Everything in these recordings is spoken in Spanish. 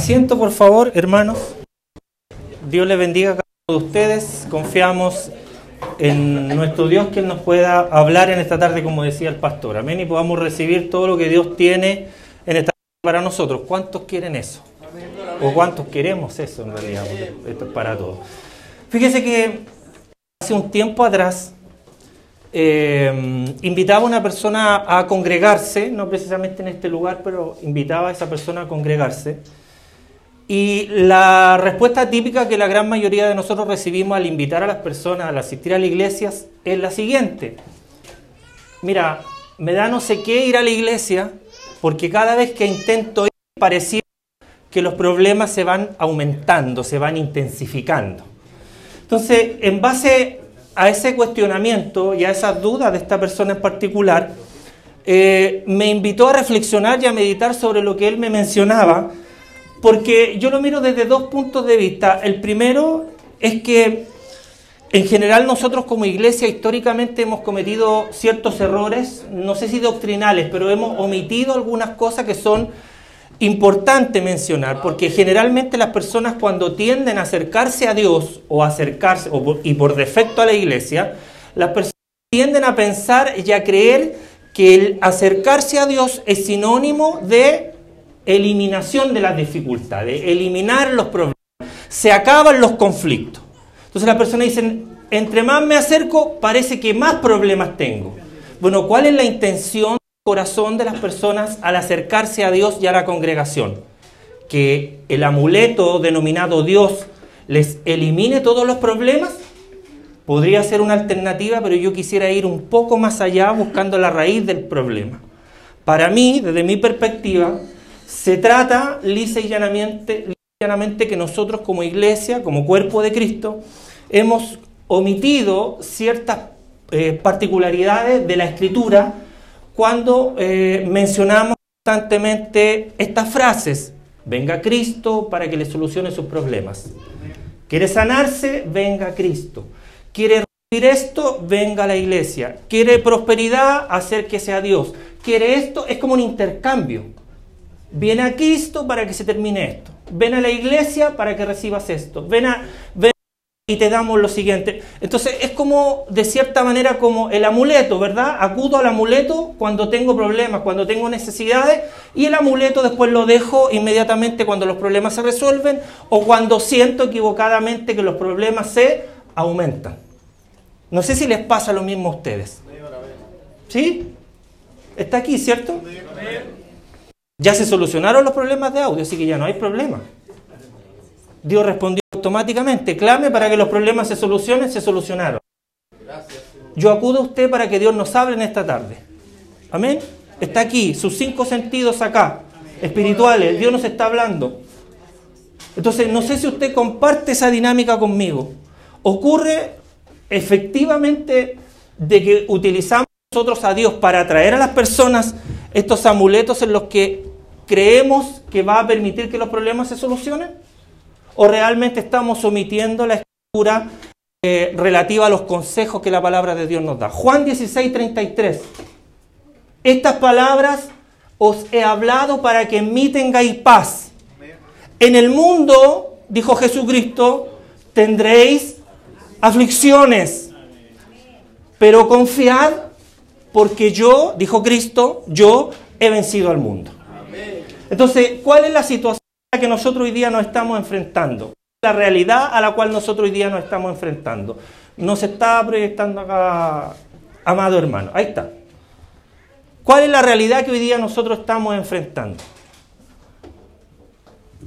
Asiento, por favor, hermanos. Dios les bendiga a cada uno de ustedes. Confiamos en nuestro Dios que Él nos pueda hablar en esta tarde, como decía el pastor. Amén. Y podamos recibir todo lo que Dios tiene en esta tarde para nosotros. ¿Cuántos quieren eso? ¿O cuántos queremos eso en realidad? Esto es para todos. Fíjese que hace un tiempo atrás eh, invitaba a una persona a congregarse, no precisamente en este lugar, pero invitaba a esa persona a congregarse. Y la respuesta típica que la gran mayoría de nosotros recibimos al invitar a las personas a asistir a las iglesias es la siguiente. Mira, me da no sé qué ir a la iglesia porque cada vez que intento ir parecía que los problemas se van aumentando, se van intensificando. Entonces, en base a ese cuestionamiento y a esas dudas de esta persona en particular, eh, me invitó a reflexionar y a meditar sobre lo que él me mencionaba porque yo lo miro desde dos puntos de vista. El primero es que en general nosotros como iglesia históricamente hemos cometido ciertos errores, no sé si doctrinales, pero hemos omitido algunas cosas que son importantes mencionar, porque generalmente las personas cuando tienden a acercarse a Dios o acercarse, y por defecto a la iglesia, las personas tienden a pensar y a creer que el acercarse a Dios es sinónimo de eliminación de las dificultades, eliminar los problemas. Se acaban los conflictos. Entonces las personas dicen, entre más me acerco, parece que más problemas tengo. Bueno, ¿cuál es la intención del corazón de las personas al acercarse a Dios y a la congregación? Que el amuleto denominado Dios les elimine todos los problemas. Podría ser una alternativa, pero yo quisiera ir un poco más allá buscando la raíz del problema. Para mí, desde mi perspectiva, se trata lisa y llanamente, que nosotros como iglesia, como cuerpo de Cristo, hemos omitido ciertas eh, particularidades de la escritura cuando eh, mencionamos constantemente estas frases. Venga Cristo para que le solucione sus problemas. ¿Quiere sanarse? Venga Cristo. ¿Quiere recibir esto? Venga a la iglesia. ¿Quiere prosperidad? Acérquese a Dios. ¿Quiere esto? Es como un intercambio. Viene a Cristo para que se termine esto. Ven a la iglesia para que recibas esto. Ven a, ven y te damos lo siguiente. Entonces es como, de cierta manera, como el amuleto, ¿verdad? Acudo al amuleto cuando tengo problemas, cuando tengo necesidades, y el amuleto después lo dejo inmediatamente cuando los problemas se resuelven o cuando siento equivocadamente que los problemas se aumentan. No sé si les pasa lo mismo a ustedes. ¿Sí? Está aquí, ¿cierto? Ya se solucionaron los problemas de audio, así que ya no hay problema. Dios respondió automáticamente, clame para que los problemas se solucionen, se solucionaron. Yo acudo a usted para que Dios nos hable en esta tarde. Amén. Está aquí, sus cinco sentidos acá, espirituales, Dios nos está hablando. Entonces, no sé si usted comparte esa dinámica conmigo. Ocurre efectivamente de que utilizamos nosotros a Dios para atraer a las personas estos amuletos en los que ¿Creemos que va a permitir que los problemas se solucionen? ¿O realmente estamos omitiendo la escritura eh, relativa a los consejos que la palabra de Dios nos da? Juan 16, 33. Estas palabras os he hablado para que en mí tengáis paz. En el mundo, dijo Jesucristo, tendréis aflicciones. Pero confiad porque yo, dijo Cristo, yo he vencido al mundo. Entonces, ¿cuál es la situación a la que nosotros hoy día nos estamos enfrentando? La realidad a la cual nosotros hoy día nos estamos enfrentando. Nos está proyectando acá, amado hermano. Ahí está. ¿Cuál es la realidad que hoy día nosotros estamos enfrentando?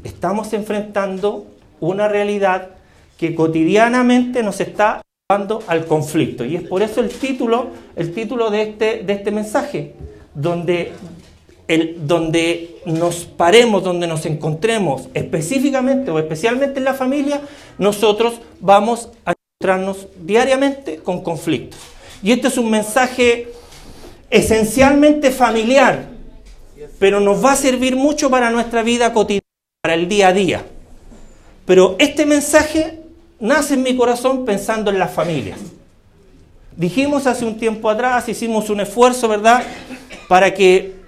Estamos enfrentando una realidad que cotidianamente nos está llevando al conflicto. Y es por eso el título, el título de este, de este mensaje, donde el, donde nos paremos, donde nos encontremos específicamente o especialmente en la familia, nosotros vamos a encontrarnos diariamente con conflictos. Y este es un mensaje esencialmente familiar, pero nos va a servir mucho para nuestra vida cotidiana, para el día a día. Pero este mensaje nace en mi corazón pensando en las familias. Dijimos hace un tiempo atrás, hicimos un esfuerzo, ¿verdad?, para que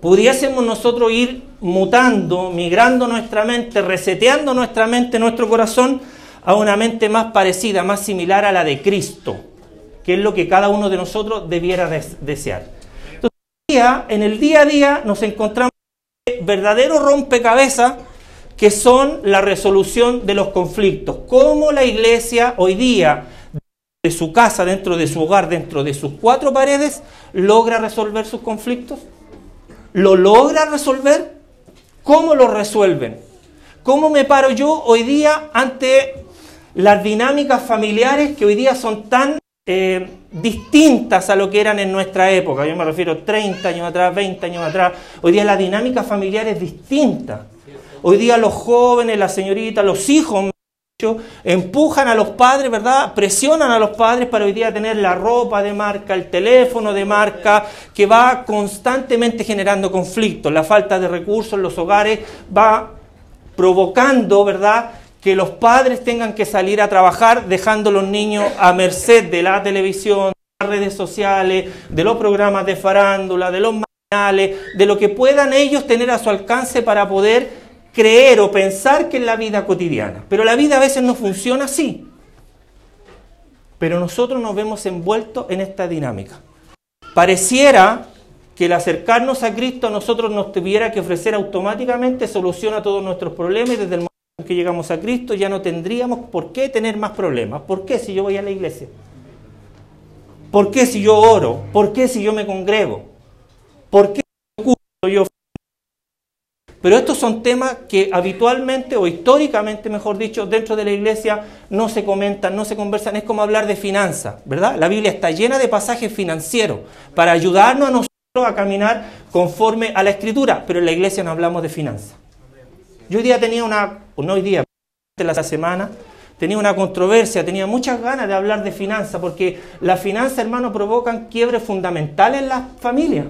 pudiésemos nosotros ir mutando, migrando nuestra mente, reseteando nuestra mente, nuestro corazón, a una mente más parecida, más similar a la de Cristo, que es lo que cada uno de nosotros debiera desear. Entonces, en el día a día nos encontramos verdaderos rompecabezas que son la resolución de los conflictos. Cómo la iglesia hoy día, de su casa, dentro de su hogar, dentro de sus cuatro paredes, logra resolver sus conflictos. ¿Lo logra resolver? ¿Cómo lo resuelven? ¿Cómo me paro yo hoy día ante las dinámicas familiares que hoy día son tan eh, distintas a lo que eran en nuestra época? Yo me refiero 30 años atrás, 20 años atrás. Hoy día la dinámica familiar es distinta. Hoy día los jóvenes, las señoritas, los hijos empujan a los padres, ¿verdad? Presionan a los padres para hoy día tener la ropa de marca, el teléfono de marca, que va constantemente generando conflictos. La falta de recursos en los hogares va provocando, ¿verdad? Que los padres tengan que salir a trabajar dejando a los niños a merced de la televisión, de las redes sociales, de los programas de farándula, de los manuales, de lo que puedan ellos tener a su alcance para poder creer o pensar que es la vida cotidiana. Pero la vida a veces no funciona así. Pero nosotros nos vemos envueltos en esta dinámica. Pareciera que el acercarnos a Cristo a nosotros nos tuviera que ofrecer automáticamente solución a todos nuestros problemas y desde el momento en que llegamos a Cristo ya no tendríamos por qué tener más problemas. ¿Por qué si yo voy a la iglesia? ¿Por qué si yo oro? ¿Por qué si yo me congrego? ¿Por qué yo pero estos son temas que habitualmente o históricamente, mejor dicho, dentro de la iglesia no se comentan, no se conversan. Es como hablar de finanzas, ¿verdad? La Biblia está llena de pasajes financieros para ayudarnos a nosotros a caminar conforme a la escritura, pero en la iglesia no hablamos de finanzas. Yo hoy día tenía una, no hoy día, la semana, tenía una controversia, tenía muchas ganas de hablar de finanzas, porque las finanzas, hermano, provocan quiebres fundamentales en las familias.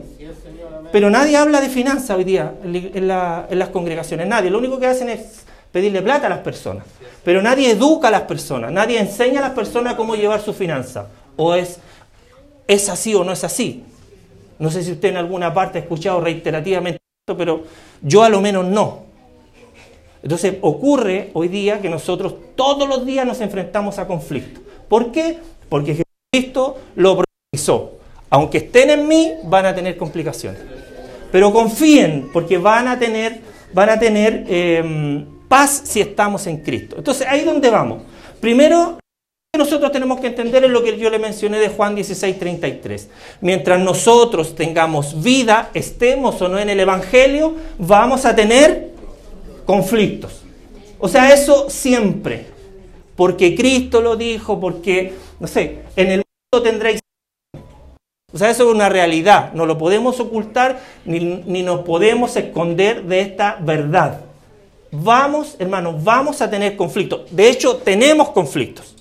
Pero nadie habla de finanzas hoy día en, las congregaciones, nadie. Lo único que hacen es pedirle plata a las personas. Pero nadie educa a las personas, nadie enseña a las personas cómo llevar su finanza. O es, es así o no es así. No sé si usted en alguna parte ha escuchado reiterativamente esto, pero yo a lo menos no. Entonces ocurre hoy día que nosotros todos los días nos enfrentamos a conflictos. ¿Por qué? Porque Jesucristo lo profetizó. Aunque estén en mí, van a tener complicaciones. Pero confíen, porque van a tener, van a tener em, paz si estamos en Cristo. Entonces, ahí donde vamos. Primero, nosotros tenemos que entender en lo que yo le mencioné de Juan 16, 33. Mientras nosotros tengamos vida, estemos o no en el Evangelio, vamos a tener conflictos. O sea, eso siempre. Porque Cristo lo dijo, porque, no sé, en el mundo tendréis o sea, eso es una realidad, no lo podemos ocultar ni, ni nos podemos esconder de esta verdad. Vamos, hermanos, vamos a tener conflictos. De hecho, tenemos conflictos.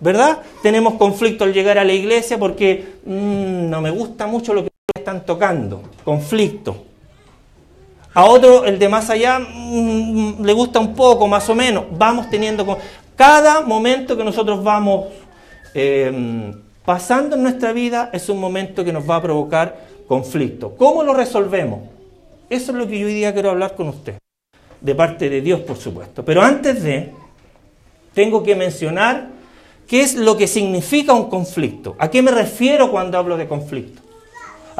¿Verdad? Tenemos conflictos al llegar a la iglesia porque mm, no me gusta mucho lo que están tocando. Conflicto. A otro, el de más allá, mm, le gusta un poco, más o menos. Vamos teniendo... Cada momento que nosotros vamos... Eh, pasando en nuestra vida es un momento que nos va a provocar conflicto. ¿Cómo lo resolvemos? Eso es lo que yo hoy día quiero hablar con usted. De parte de Dios, por supuesto. Pero antes de, tengo que mencionar qué es lo que significa un conflicto. ¿A qué me refiero cuando hablo de conflicto?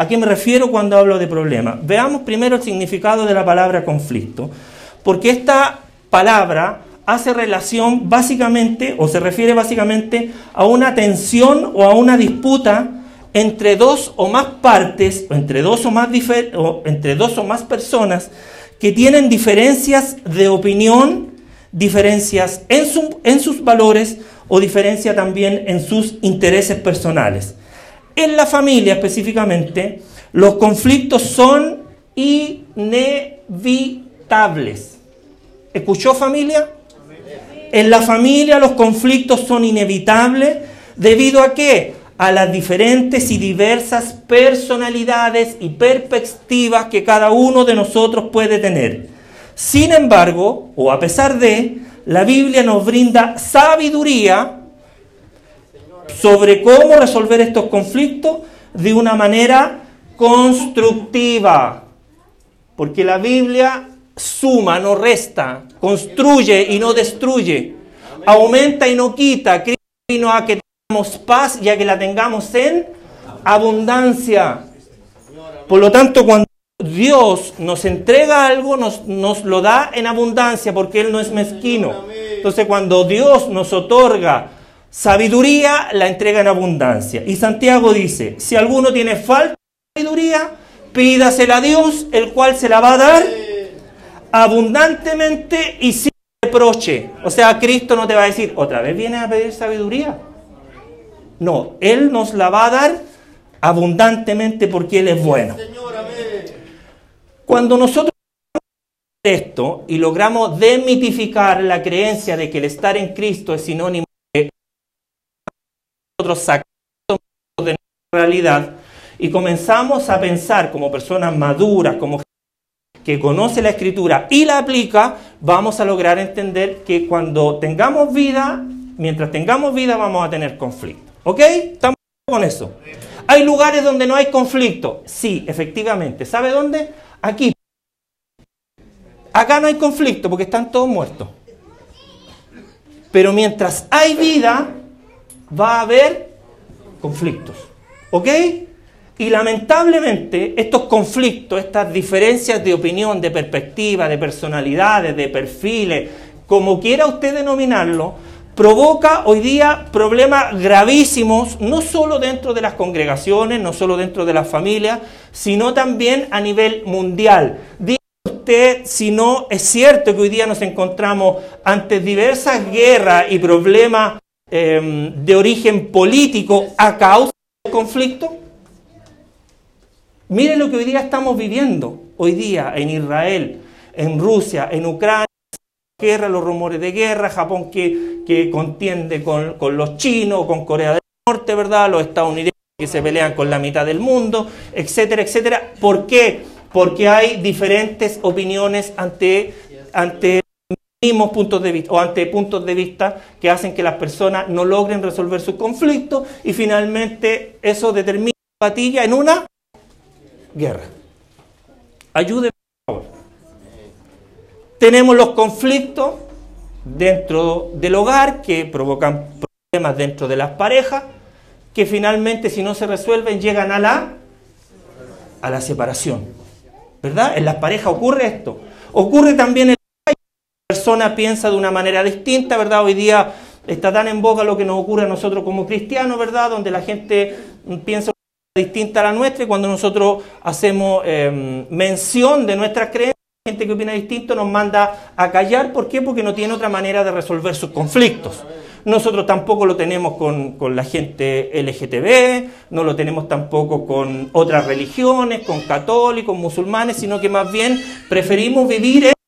¿A qué me refiero cuando hablo de problema? Veamos primero el significado de la palabra conflicto. Porque esta palabra hace relación básicamente, o se refiere básicamente a una tensión o a una disputa entre dos o más partes, o entre dos o más, entre dos o más personas que tienen diferencias de opinión, diferencias en, en sus valores o diferencia también en sus intereses personales. En la familia específicamente, los conflictos son inevitables. ¿Escuchó familia? En la familia los conflictos son inevitables debido a qué? A las diferentes y diversas personalidades y perspectivas que cada uno de nosotros puede tener. Sin embargo, o a pesar de, la Biblia nos brinda sabiduría sobre cómo resolver estos conflictos de una manera constructiva. Porque la Biblia suma, no resta, construye y no destruye, aumenta y no quita. Cristo vino a que tengamos paz y a que la tengamos en abundancia. Por lo tanto, cuando Dios nos entrega algo, nos, nos lo da en abundancia porque Él no es mezquino. Entonces, cuando Dios nos otorga sabiduría, la entrega en abundancia. Y Santiago dice, si alguno tiene falta de sabiduría, pídasela a Dios, el cual se la va a dar abundantemente y sin reproche. O sea, Cristo no te va a decir, otra vez vienes a pedir sabiduría. No, Él nos la va a dar abundantemente porque Él es bueno. Cuando nosotros esto y logramos demitificar la creencia de que el estar en Cristo es sinónimo nosotros sacamos de nuestra realidad y comenzamos a pensar como personas maduras, como que conoce la escritura y la aplica, vamos a lograr entender que cuando tengamos vida, mientras tengamos vida vamos a tener conflicto. ¿Ok? ¿Estamos con eso? ¿Hay lugares donde no hay conflicto? Sí, efectivamente. ¿Sabe dónde? Aquí. Acá no hay conflicto porque están todos muertos. Pero mientras hay vida, va a haber conflictos. ¿Ok? Y lamentablemente estos conflictos, estas diferencias de opinión, de perspectiva, de personalidades, de perfiles, como quiera usted denominarlo, provoca hoy día problemas gravísimos, no solo dentro de las congregaciones, no solo dentro de las familias, sino también a nivel mundial. Diga usted si no es cierto que hoy día nos encontramos ante diversas guerras y problemas eh, de origen político a causa del conflicto. Miren lo que hoy día estamos viviendo, hoy día en Israel, en Rusia, en Ucrania, guerra, los rumores de guerra, Japón que, que contiende con, con, los chinos, con Corea del Norte, ¿verdad? Los estadounidenses que se pelean con la mitad del mundo, etcétera, etcétera. ¿Por qué? Porque hay diferentes opiniones ante, ante mismos puntos de vista o ante puntos de vista que hacen que las personas no logren resolver sus conflictos y finalmente eso determina la batalla en una guerra. Ayúdenme, por favor. Tenemos los conflictos dentro del hogar que provocan problemas dentro de las parejas, que finalmente si no se resuelven llegan a la, a la separación. ¿Verdad? En las parejas ocurre esto. Ocurre también en persona piensa de una manera distinta, ¿verdad? Hoy día está tan en boga lo que nos ocurre a nosotros como cristianos, ¿verdad? Donde la gente piensa distinta a la nuestra y cuando nosotros hacemos eh, mención de nuestras creencias, la gente que opina distinto nos manda a callar. ¿Por qué? Porque no tiene otra manera de resolver sus conflictos. Nosotros tampoco lo tenemos con, con, la gente LGTB, no lo tenemos tampoco con otras religiones, con católicos, musulmanes, sino que más bien preferimos vivir en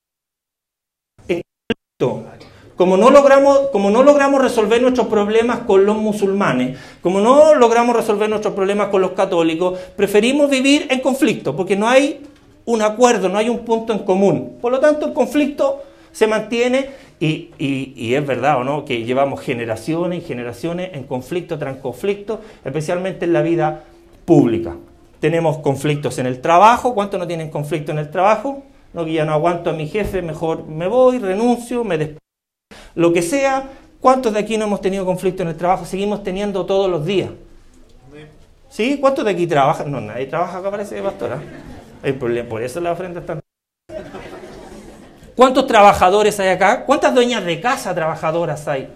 Como no, logramos, como no logramos resolver nuestros problemas con los musulmanes, como no logramos resolver nuestros problemas con los católicos, preferimos vivir en conflicto, porque no hay un acuerdo, no hay un punto en común. Por lo tanto, el conflicto se mantiene y, es verdad o no que llevamos generaciones y generaciones en conflicto tras conflicto, especialmente en la vida pública. Tenemos conflictos en el trabajo. ¿Cuántos no tienen conflicto en el trabajo? No, que ya no aguanto a mi jefe, mejor me voy, renuncio, me despido lo que sea, ¿cuántos de aquí no hemos tenido conflicto en el trabajo? Seguimos teniendo todos los días. ¿Sí? ¿Cuántos de aquí trabajan? No, nadie trabaja acá, parece, pastora. Hay problema, por eso la ofrenda está. ¿Cuántos trabajadores hay acá? ¿Cuántas dueñas de casa trabajadoras hay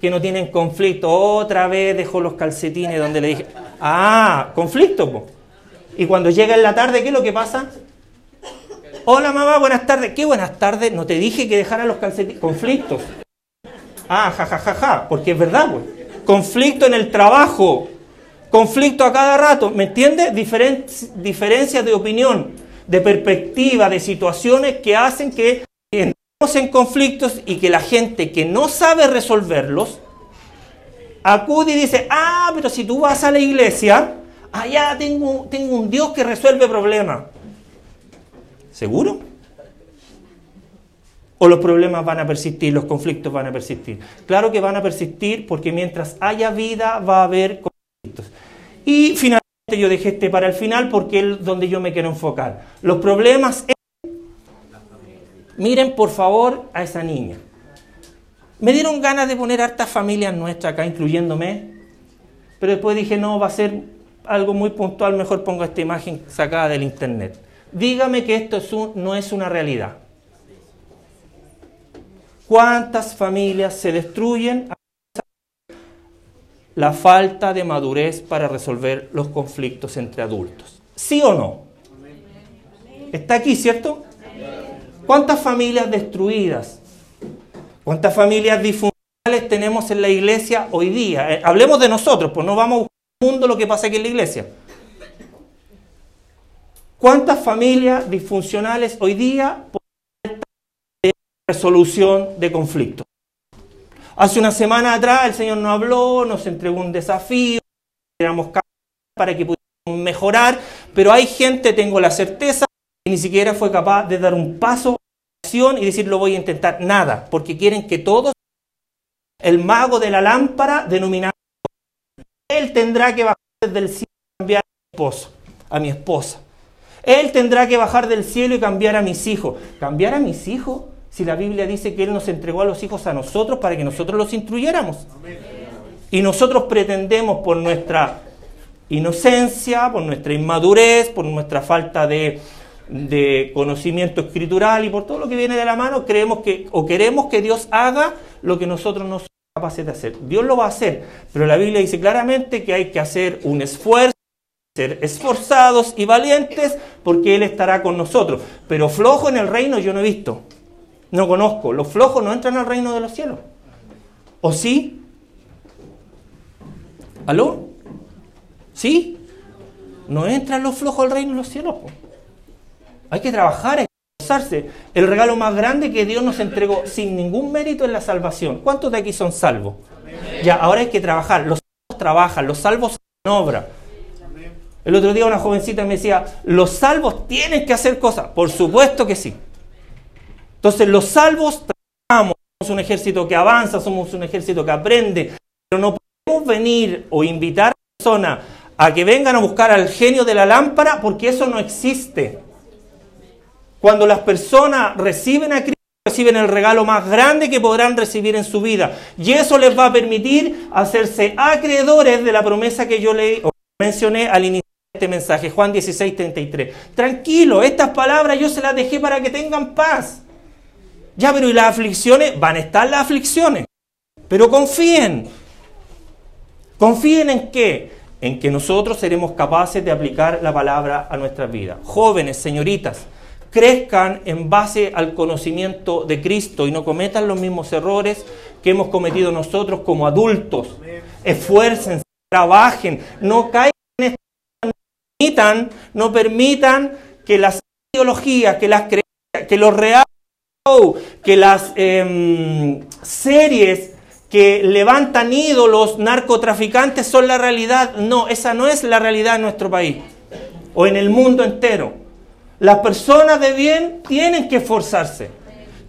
que no tienen conflicto? Otra vez dejó los calcetines donde le dije, ah, conflicto. Y cuando llega en la tarde, ¿qué es lo que pasa? Hola mamá, buenas tardes. ¿Qué buenas tardes? No te dije que dejara los calcetines. Conflictos. Ah, jajajaja, ja, ja, ja, porque es verdad, güey. Conflicto en el trabajo, conflicto a cada rato, ¿me entiendes? Diferen diferencias de opinión, de perspectiva, de situaciones que hacen que entremos en conflictos y que la gente que no sabe resolverlos acude y dice, ah, pero si tú vas a la iglesia, allá tengo un Dios que resuelve problemas. ¿Seguro? o los problemas van a persistir, los conflictos van a persistir. Claro que van a persistir porque mientras haya vida va a haber conflictos. Y finalmente yo dejé este para el final porque es donde yo me quiero enfocar. Los problemas... Miren por favor a esa niña. Me dieron ganas de poner hartas familias nuestras acá, incluyéndome, pero después dije, no, va a ser algo muy puntual, mejor pongo esta imagen sacada del internet. Dígame que esto no es una realidad. ¿Cuántas familias se destruyen? La falta de madurez para resolver los conflictos entre adultos. ¿Sí o no? Está aquí, ¿cierto? ¿Cuántas familias destruidas? ¿Cuántas familias disfuncionales tenemos en la iglesia hoy día? Eh, hablemos de nosotros, pues no vamos a buscar el mundo lo que pasa aquí en la iglesia. ¿Cuántas familias disfuncionales hoy día por de resolución de conflictos? Hace una semana atrás el Señor nos habló, nos entregó un desafío, para que pudiéramos mejorar, pero hay gente, tengo la certeza, que ni siquiera fue capaz de dar un paso y decir lo voy a intentar. Nada, porque quieren que todos, el mago de la lámpara, denominado, él tendrá que bajar del cielo y cambiar a mi esposo, a mi esposa. Él tendrá que bajar del cielo y cambiar a mis hijos. ¿Cambiar a mis hijos? Si la Biblia dice que Él nos entregó a los hijos a nosotros para que nosotros los instruyéramos. Y nosotros pretendemos por nuestra inocencia, por nuestra inmadurez, por nuestra falta de de conocimiento escritural y por todo lo que viene de la mano, creemos que o queremos que Dios haga lo que nosotros no somos capaces de hacer. Dios lo va a hacer, pero la Biblia dice claramente que hay que hacer un esfuerzo, ser esforzados y valientes porque Él estará con nosotros. Pero flojo en el reino yo no he visto, no conozco. Los flojos no entran al reino de los cielos. ¿O sí? ¿Aló? ¿Sí? No entran los flojos al reino de los cielos. Hay que trabajar, hay que esforzarse. El regalo más grande que Dios nos entregó sin ningún mérito es la salvación. ¿Cuántos de aquí son salvos? Ya, ahora hay que trabajar. Los salvos trabajan, los salvos en obra. El otro día una jovencita me decía, los salvos tienen que hacer cosas. Por supuesto que sí. Entonces los salvos trabajamos, somos un ejército que avanza, somos un ejército que aprende, pero no podemos venir o invitar a personas a que vengan a buscar al genio de la lámpara porque eso no existe. Cuando las personas reciben a Cristo, reciben el regalo más grande que podrán recibir en su vida. Y eso les va a permitir hacerse acreedores de la promesa que yo le mencioné al inicio este mensaje, Juan 16, 33. Tranquilo, estas palabras yo se las dejé para que tengan paz. Ya, pero ¿y las aflicciones? Van a estar las aflicciones. Pero confíen. ¿Confíen en qué? En que nosotros seremos capaces de aplicar la palabra a nuestras vidas. Jóvenes, señoritas, crezcan en base al conocimiento de Cristo y no cometan los mismos errores que hemos cometido nosotros como adultos. Esfuercen, trabajen, no caigan en no no permitan que las ideologías, que las creencias, que los reales, que las em, series que levantan ídolos narcotraficantes son la realidad. No, esa no es la realidad en nuestro país o en el mundo entero. Las personas de bien tienen que esforzarse,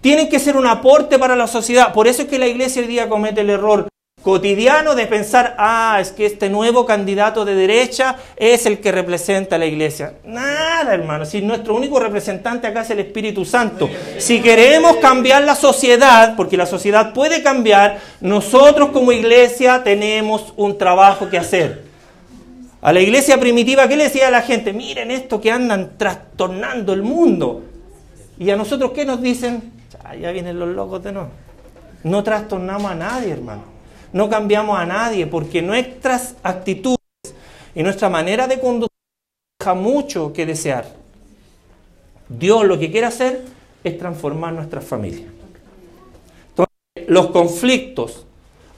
tienen que ser un aporte para la sociedad. Por eso es que la iglesia hoy día comete el error cotidiano de pensar, ah, es que este nuevo candidato de derecha es el que representa a la iglesia. Nada, hermano, si nuestro único representante acá es el Espíritu Santo. Si queremos cambiar la sociedad, porque la sociedad puede cambiar, nosotros como iglesia tenemos un trabajo que hacer. A la iglesia primitiva, ¿qué le decía a la gente? Miren esto que andan trastornando el mundo. Y a nosotros, ¿qué nos dicen? ya vienen los locos de no. No trastornamos a nadie, hermano. No cambiamos a nadie porque nuestras actitudes y nuestra manera de conducir deja mucho que desear. Dios lo que quiere hacer es transformar nuestras familias. Entonces, los conflictos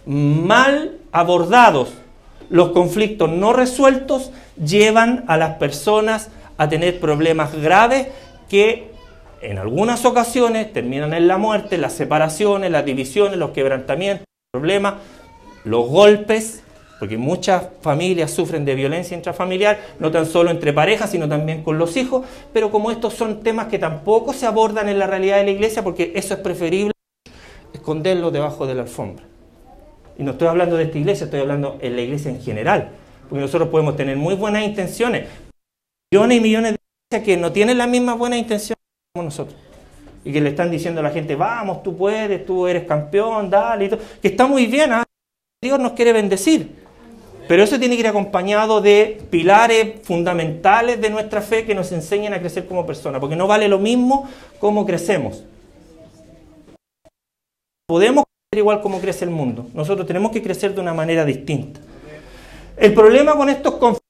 mal abordados los conflictos no resueltos llevan a las personas a tener problemas graves que en algunas ocasiones terminan en la muerte, las separaciones, las divisiones, los quebrantamientos, problemas, los golpes, porque muchas familias sufren de violencia intrafamiliar, no tan solo entre parejas, sino también con los hijos, pero como estos son temas que tampoco se abordan en la realidad de la iglesia, porque eso es preferible esconderlo debajo de la alfombra. Y no estoy hablando de esta iglesia, estoy hablando en la iglesia en general. porque nosotros podemos tener muy buenas intenciones, millones y millones de iglesias que no tienen las mismas buenas intenciones como nosotros. Y que le están diciendo a la gente, vamos, tú puedes, tú eres campeón, dale, y todo. que está muy bien, ¿ah? Dios nos quiere bendecir. Pero eso tiene que ir acompañado de pilares fundamentales de nuestra fe que nos enseñen a crecer como personas, porque no vale lo mismo como crecemos. Podemos crecer igual como crece el mundo, nosotros tenemos que crecer de una manera distinta. El problema con estos conflictos,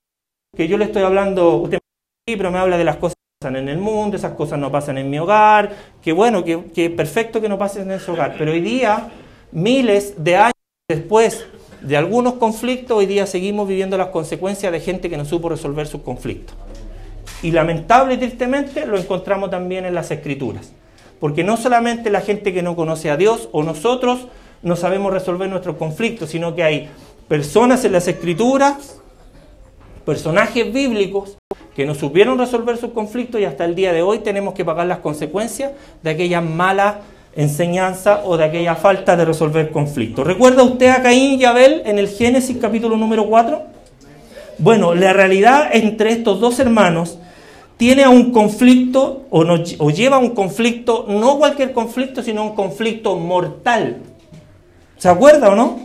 que yo le estoy hablando, usted me pero me habla de las cosas que pasan en el mundo, esas cosas no pasan en mi hogar, que bueno, que, que perfecto que no pasen en ese hogar, pero hoy día, miles de años después de algunos conflictos, hoy día seguimos viviendo las consecuencias de gente que no supo resolver sus conflictos. Y lamentable y tristemente lo encontramos también en las escrituras. Porque no solamente la gente que no conoce a Dios o nosotros no sabemos resolver nuestros conflictos, sino que hay personas en las escrituras, personajes bíblicos, que no supieron resolver sus conflictos y hasta el día de hoy tenemos que pagar las consecuencias de aquellas malas enseñanza o de aquella falta de resolver conflictos. ¿Recuerda usted a Caín y Abel en el Génesis capítulo número 4? Bueno, la realidad entre estos dos hermanos tiene a un conflicto o, lleva a un conflicto, no cualquier conflicto, sino un conflicto mortal. ¿Se acuerda o no?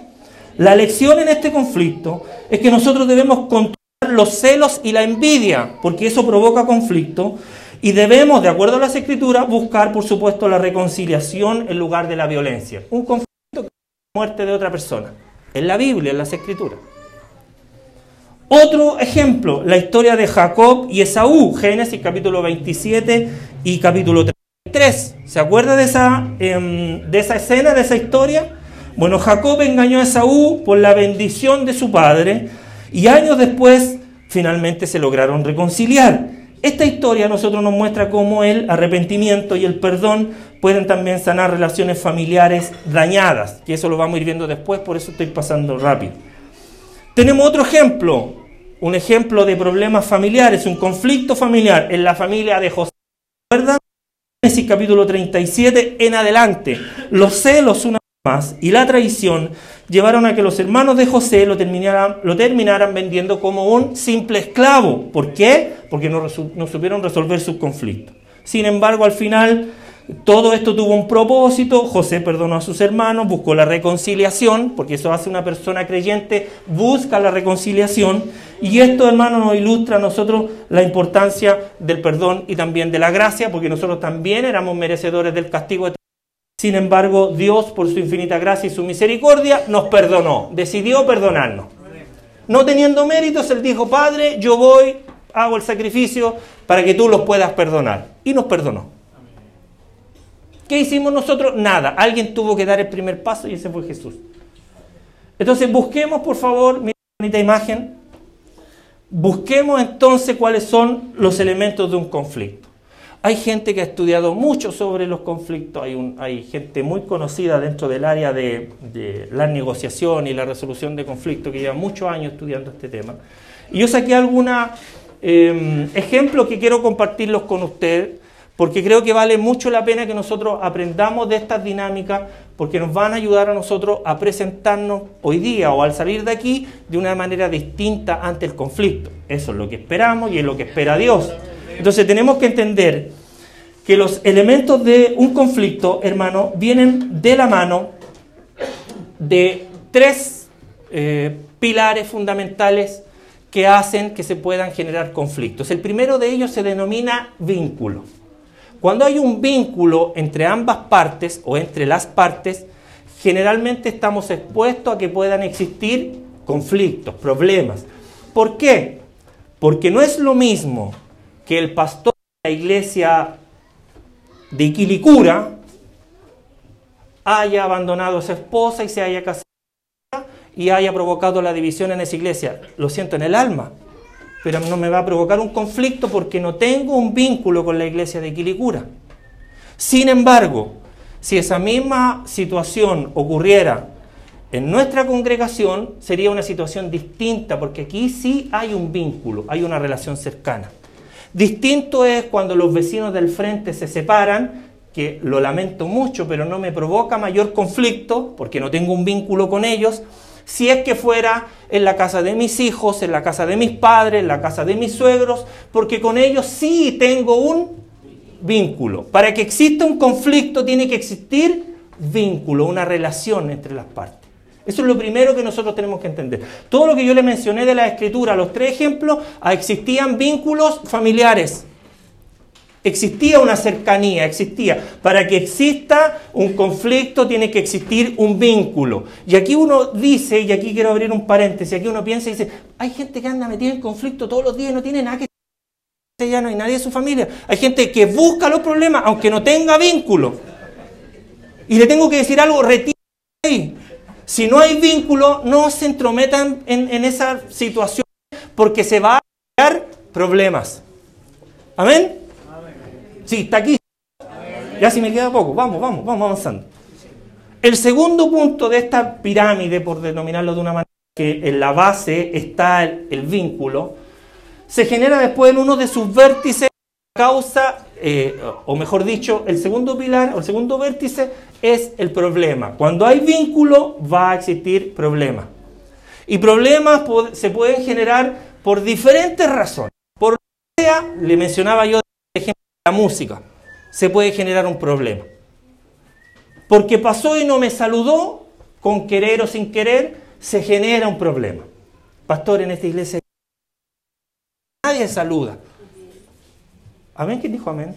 La lección en este conflicto es que nosotros debemos controlar los celos y la envidia, porque eso provoca conflicto, y debemos, de acuerdo a las escrituras, buscar, por supuesto, la reconciliación en lugar de la violencia. Un conflicto que la muerte de otra persona. En la Biblia, en las escrituras. Otro ejemplo, la historia de Jacob y Esaú, Génesis capítulo 27 y capítulo 33. ¿Se acuerda de esa, em, de esa escena, de esa historia? Bueno, Jacob engañó a Esaú por la bendición de su padre y años después finalmente se lograron reconciliar. Esta historia a nosotros nos muestra cómo el arrepentimiento y el perdón pueden también sanar relaciones familiares dañadas, que eso lo vamos a ir viendo después, por eso estoy pasando rápido. Tenemos otro ejemplo, un ejemplo de problemas familiares, un conflicto familiar en la familia de José. ¿Recuerdan? Génesis capítulo 37 en adelante. Los celos una y la traición llevaron a que los hermanos de José lo terminaran, vendiendo como un simple esclavo. ¿Por qué? Porque no, supieron resolver sus conflictos. Sin embargo, al final todo esto tuvo un propósito, José perdonó a sus hermanos, buscó la reconciliación, porque eso hace una persona creyente, busca la reconciliación, y esto, hermano, nos ilustra a nosotros la importancia del perdón y también de la gracia, porque nosotros también éramos merecedores del castigo sin embargo, Dios, por su infinita gracia y su misericordia, nos perdonó, decidió perdonarnos. No teniendo méritos, Él dijo, Padre, yo voy, hago el sacrificio para que tú los puedas perdonar. Y nos perdonó. ¿Qué hicimos nosotros? Nada. Alguien tuvo que dar el primer paso y ese fue Jesús. Entonces busquemos, por favor, mi bonita imagen. Busquemos entonces cuáles son los elementos de un conflicto. Hay gente que ha estudiado mucho sobre los conflictos, hay, hay gente muy conocida dentro del área de, la negociación y la resolución de conflictos que lleva muchos años estudiando este tema. Y yo saqué algunos em, ejemplos que quiero compartirlos con usted, porque creo que vale mucho la pena que nosotros aprendamos de estas dinámicas, porque nos van a ayudar a nosotros a presentarnos hoy día o al salir de aquí de una manera distinta ante el conflicto. Eso es lo que esperamos y es lo que espera Dios. Entonces tenemos que entender que los elementos de un conflicto, hermano, vienen de la mano de tres eh, pilares fundamentales que hacen que se puedan generar conflictos. El primero de ellos se denomina vínculo. Cuando hay un vínculo entre ambas partes o entre las partes, generalmente estamos expuestos a que puedan existir conflictos, problemas. ¿Por qué? Porque no es lo mismo que el pastor de la iglesia de Iquilicura haya abandonado a su esposa y se haya casado y haya provocado la división en esa iglesia. Lo siento en el alma, pero no me va a provocar un conflicto porque no tengo un vínculo con la iglesia de Iquilicura. Sin embargo, si esa misma situación ocurriera en nuestra congregación, sería una situación distinta porque aquí sí hay un vínculo, hay una relación cercana. Distinto es cuando los vecinos del frente se separan, que lo lamento mucho, pero no me provoca mayor conflicto, porque no tengo un vínculo con ellos, si es que fuera en la casa de mis hijos, en la casa de mis padres, en la casa de mis suegros, porque con ellos sí tengo un vínculo. Para que exista un conflicto tiene que existir vínculo, una relación entre las partes. Eso es lo primero que nosotros tenemos que entender. Todo lo que yo le mencioné de la escritura, los tres ejemplos, ah, existían vínculos familiares. Existía una cercanía, existía. Para que exista un conflicto tiene que existir un vínculo. Y aquí uno dice, y aquí quiero abrir un paréntesis, aquí uno piensa y dice, hay gente que anda metida en conflicto todos los días no tiene nada que ya no hay nadie de su familia. Hay gente que busca los problemas aunque no tenga vínculo. Y le tengo que decir algo, retire ahí. Si no hay vínculo, no se entrometan en, esa situación porque se va a crear problemas. ¿Amén? Sí, está aquí. Ya si me queda poco. Vamos, vamos, vamos avanzando. El segundo punto de esta pirámide, por denominarlo de una manera, que en la base está el, vínculo, se genera después en uno de sus vértices causa, eh, o mejor dicho, el segundo pilar o el segundo vértice es el problema. Cuando hay vínculo va a existir problema. Y problemas se pueden generar por diferentes razones. Por lo que sea, le mencionaba yo, por ejemplo, la música. Se puede generar un problema. Porque pasó y no me saludó, con querer o sin querer, se genera un problema. Pastor, en esta iglesia nadie saluda. ¿Amén? ¿Quién dijo amén?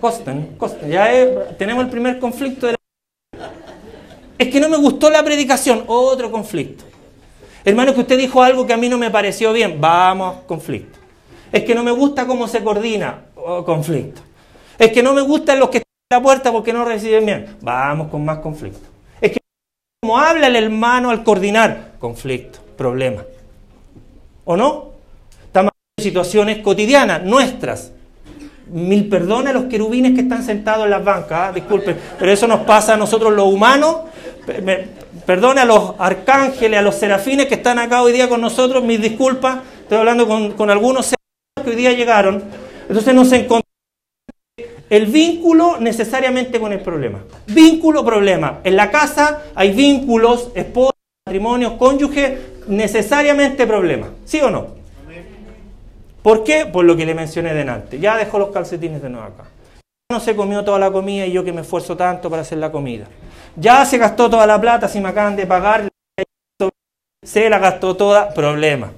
Costen, costen. Ya tenemos el primer conflicto de la... Es que no me gustó la predicación, otro conflicto. Hermano, que usted dijo algo que a mí no me pareció bien, vamos, conflicto. Es que no me gusta cómo se coordina, oh, conflicto. Es que no me gustan los que están en la puerta porque no reciben bien, vamos con más conflicto. Es que cómo habla el hermano al coordinar, conflicto, problema. ¿O no? Situaciones cotidianas, nuestras, Mil perdones a los querubines que están sentados en las bancas, ¿ah? disculpen, pero eso nos pasa a nosotros los humanos. Perdone a los arcángeles, a los serafines que están acá hoy día con nosotros, mis disculpas, estoy hablando con, con algunos que hoy día llegaron. Entonces nos encontramos el vínculo necesariamente con el problema. Vínculo, problema. En la casa hay vínculos, esposa, matrimonio, cónyuge, necesariamente problema. ¿Sí o no? ¿Por qué? Por lo que le mencioné delante. Ya dejó los calcetines de nuevo acá. Ya no se comió toda la comida y yo que me esfuerzo tanto para hacer la comida. Ya se gastó toda la plata, si me acaban de pagar, se la gastó toda, problema.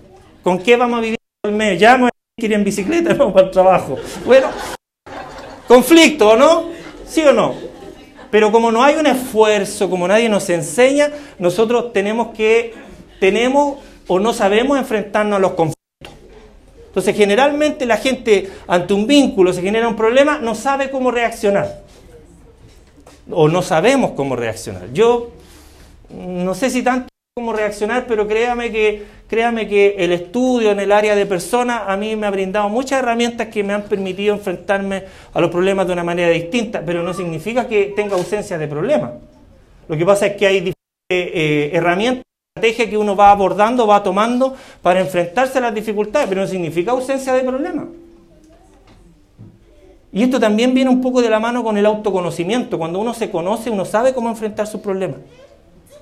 ¿Con qué vamos a vivir el mes? Ya me voy a ir en bicicleta, vamos para el trabajo. Bueno, conflicto, ¿o no? ¿Sí o no? Pero como no hay un esfuerzo, como nadie nos enseña, nosotros tenemos que, tenemos o no sabemos enfrentarnos a los conflictos. Entonces, generalmente la gente ante un vínculo se genera un problema, no sabe cómo reaccionar. O no sabemos cómo reaccionar. Yo no sé si tanto cómo reaccionar, pero créame que, créame que el estudio en el área de personas a mí me ha brindado muchas herramientas que me han permitido enfrentarme a los problemas de una manera distinta, pero no significa que tenga ausencia de problemas. Lo que pasa es que hay diferentes eh, herramientas estrategia que uno va abordando, va tomando para enfrentarse a las dificultades, pero no significa ausencia de problemas. Y esto también viene un poco de la mano con el autoconocimiento. Cuando uno se conoce, uno sabe cómo enfrentar sus problemas.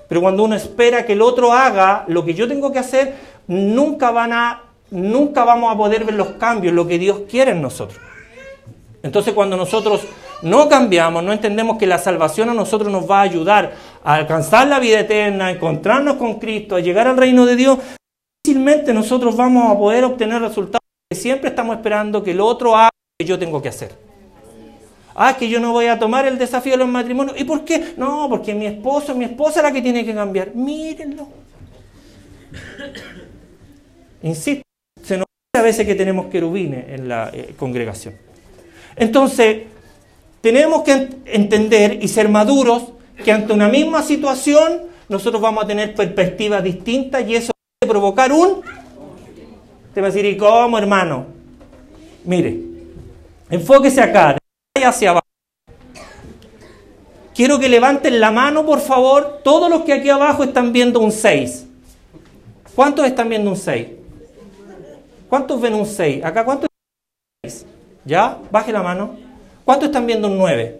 Pero cuando uno espera que el otro haga lo que yo tengo que hacer, nunca van a nunca vamos a poder ver los cambios, lo que Dios quiere en nosotros. Entonces cuando nosotros no cambiamos, no entendemos que la salvación a nosotros nos va a ayudar a alcanzar la vida eterna, a encontrarnos con Cristo, a llegar al reino de Dios, difícilmente nosotros vamos a poder obtener resultados que siempre estamos esperando que el otro haga lo que yo tengo que hacer. Ah, que yo no voy a tomar el desafío de los matrimonios. ¿Y por qué? No, porque mi esposo, mi esposa es la que tiene que cambiar. Mírenlo. Insisto, se nos a veces que tenemos querubines en la eh, congregación. Entonces, tenemos que entender y ser maduros que ante una misma situación nosotros vamos a tener perspectivas distintas y eso puede provocar un... Te va a decir, ¿y cómo, hermano? Mire, enfóquese acá, de hacia abajo. Quiero que levanten la mano, por favor, todos los que aquí abajo están viendo un 6. ¿Cuántos están viendo un 6? ¿Cuántos ven un 6? Acá, ¿cuántos? ¿Ya? Baje la mano. ¿Cuántos están viendo un 9?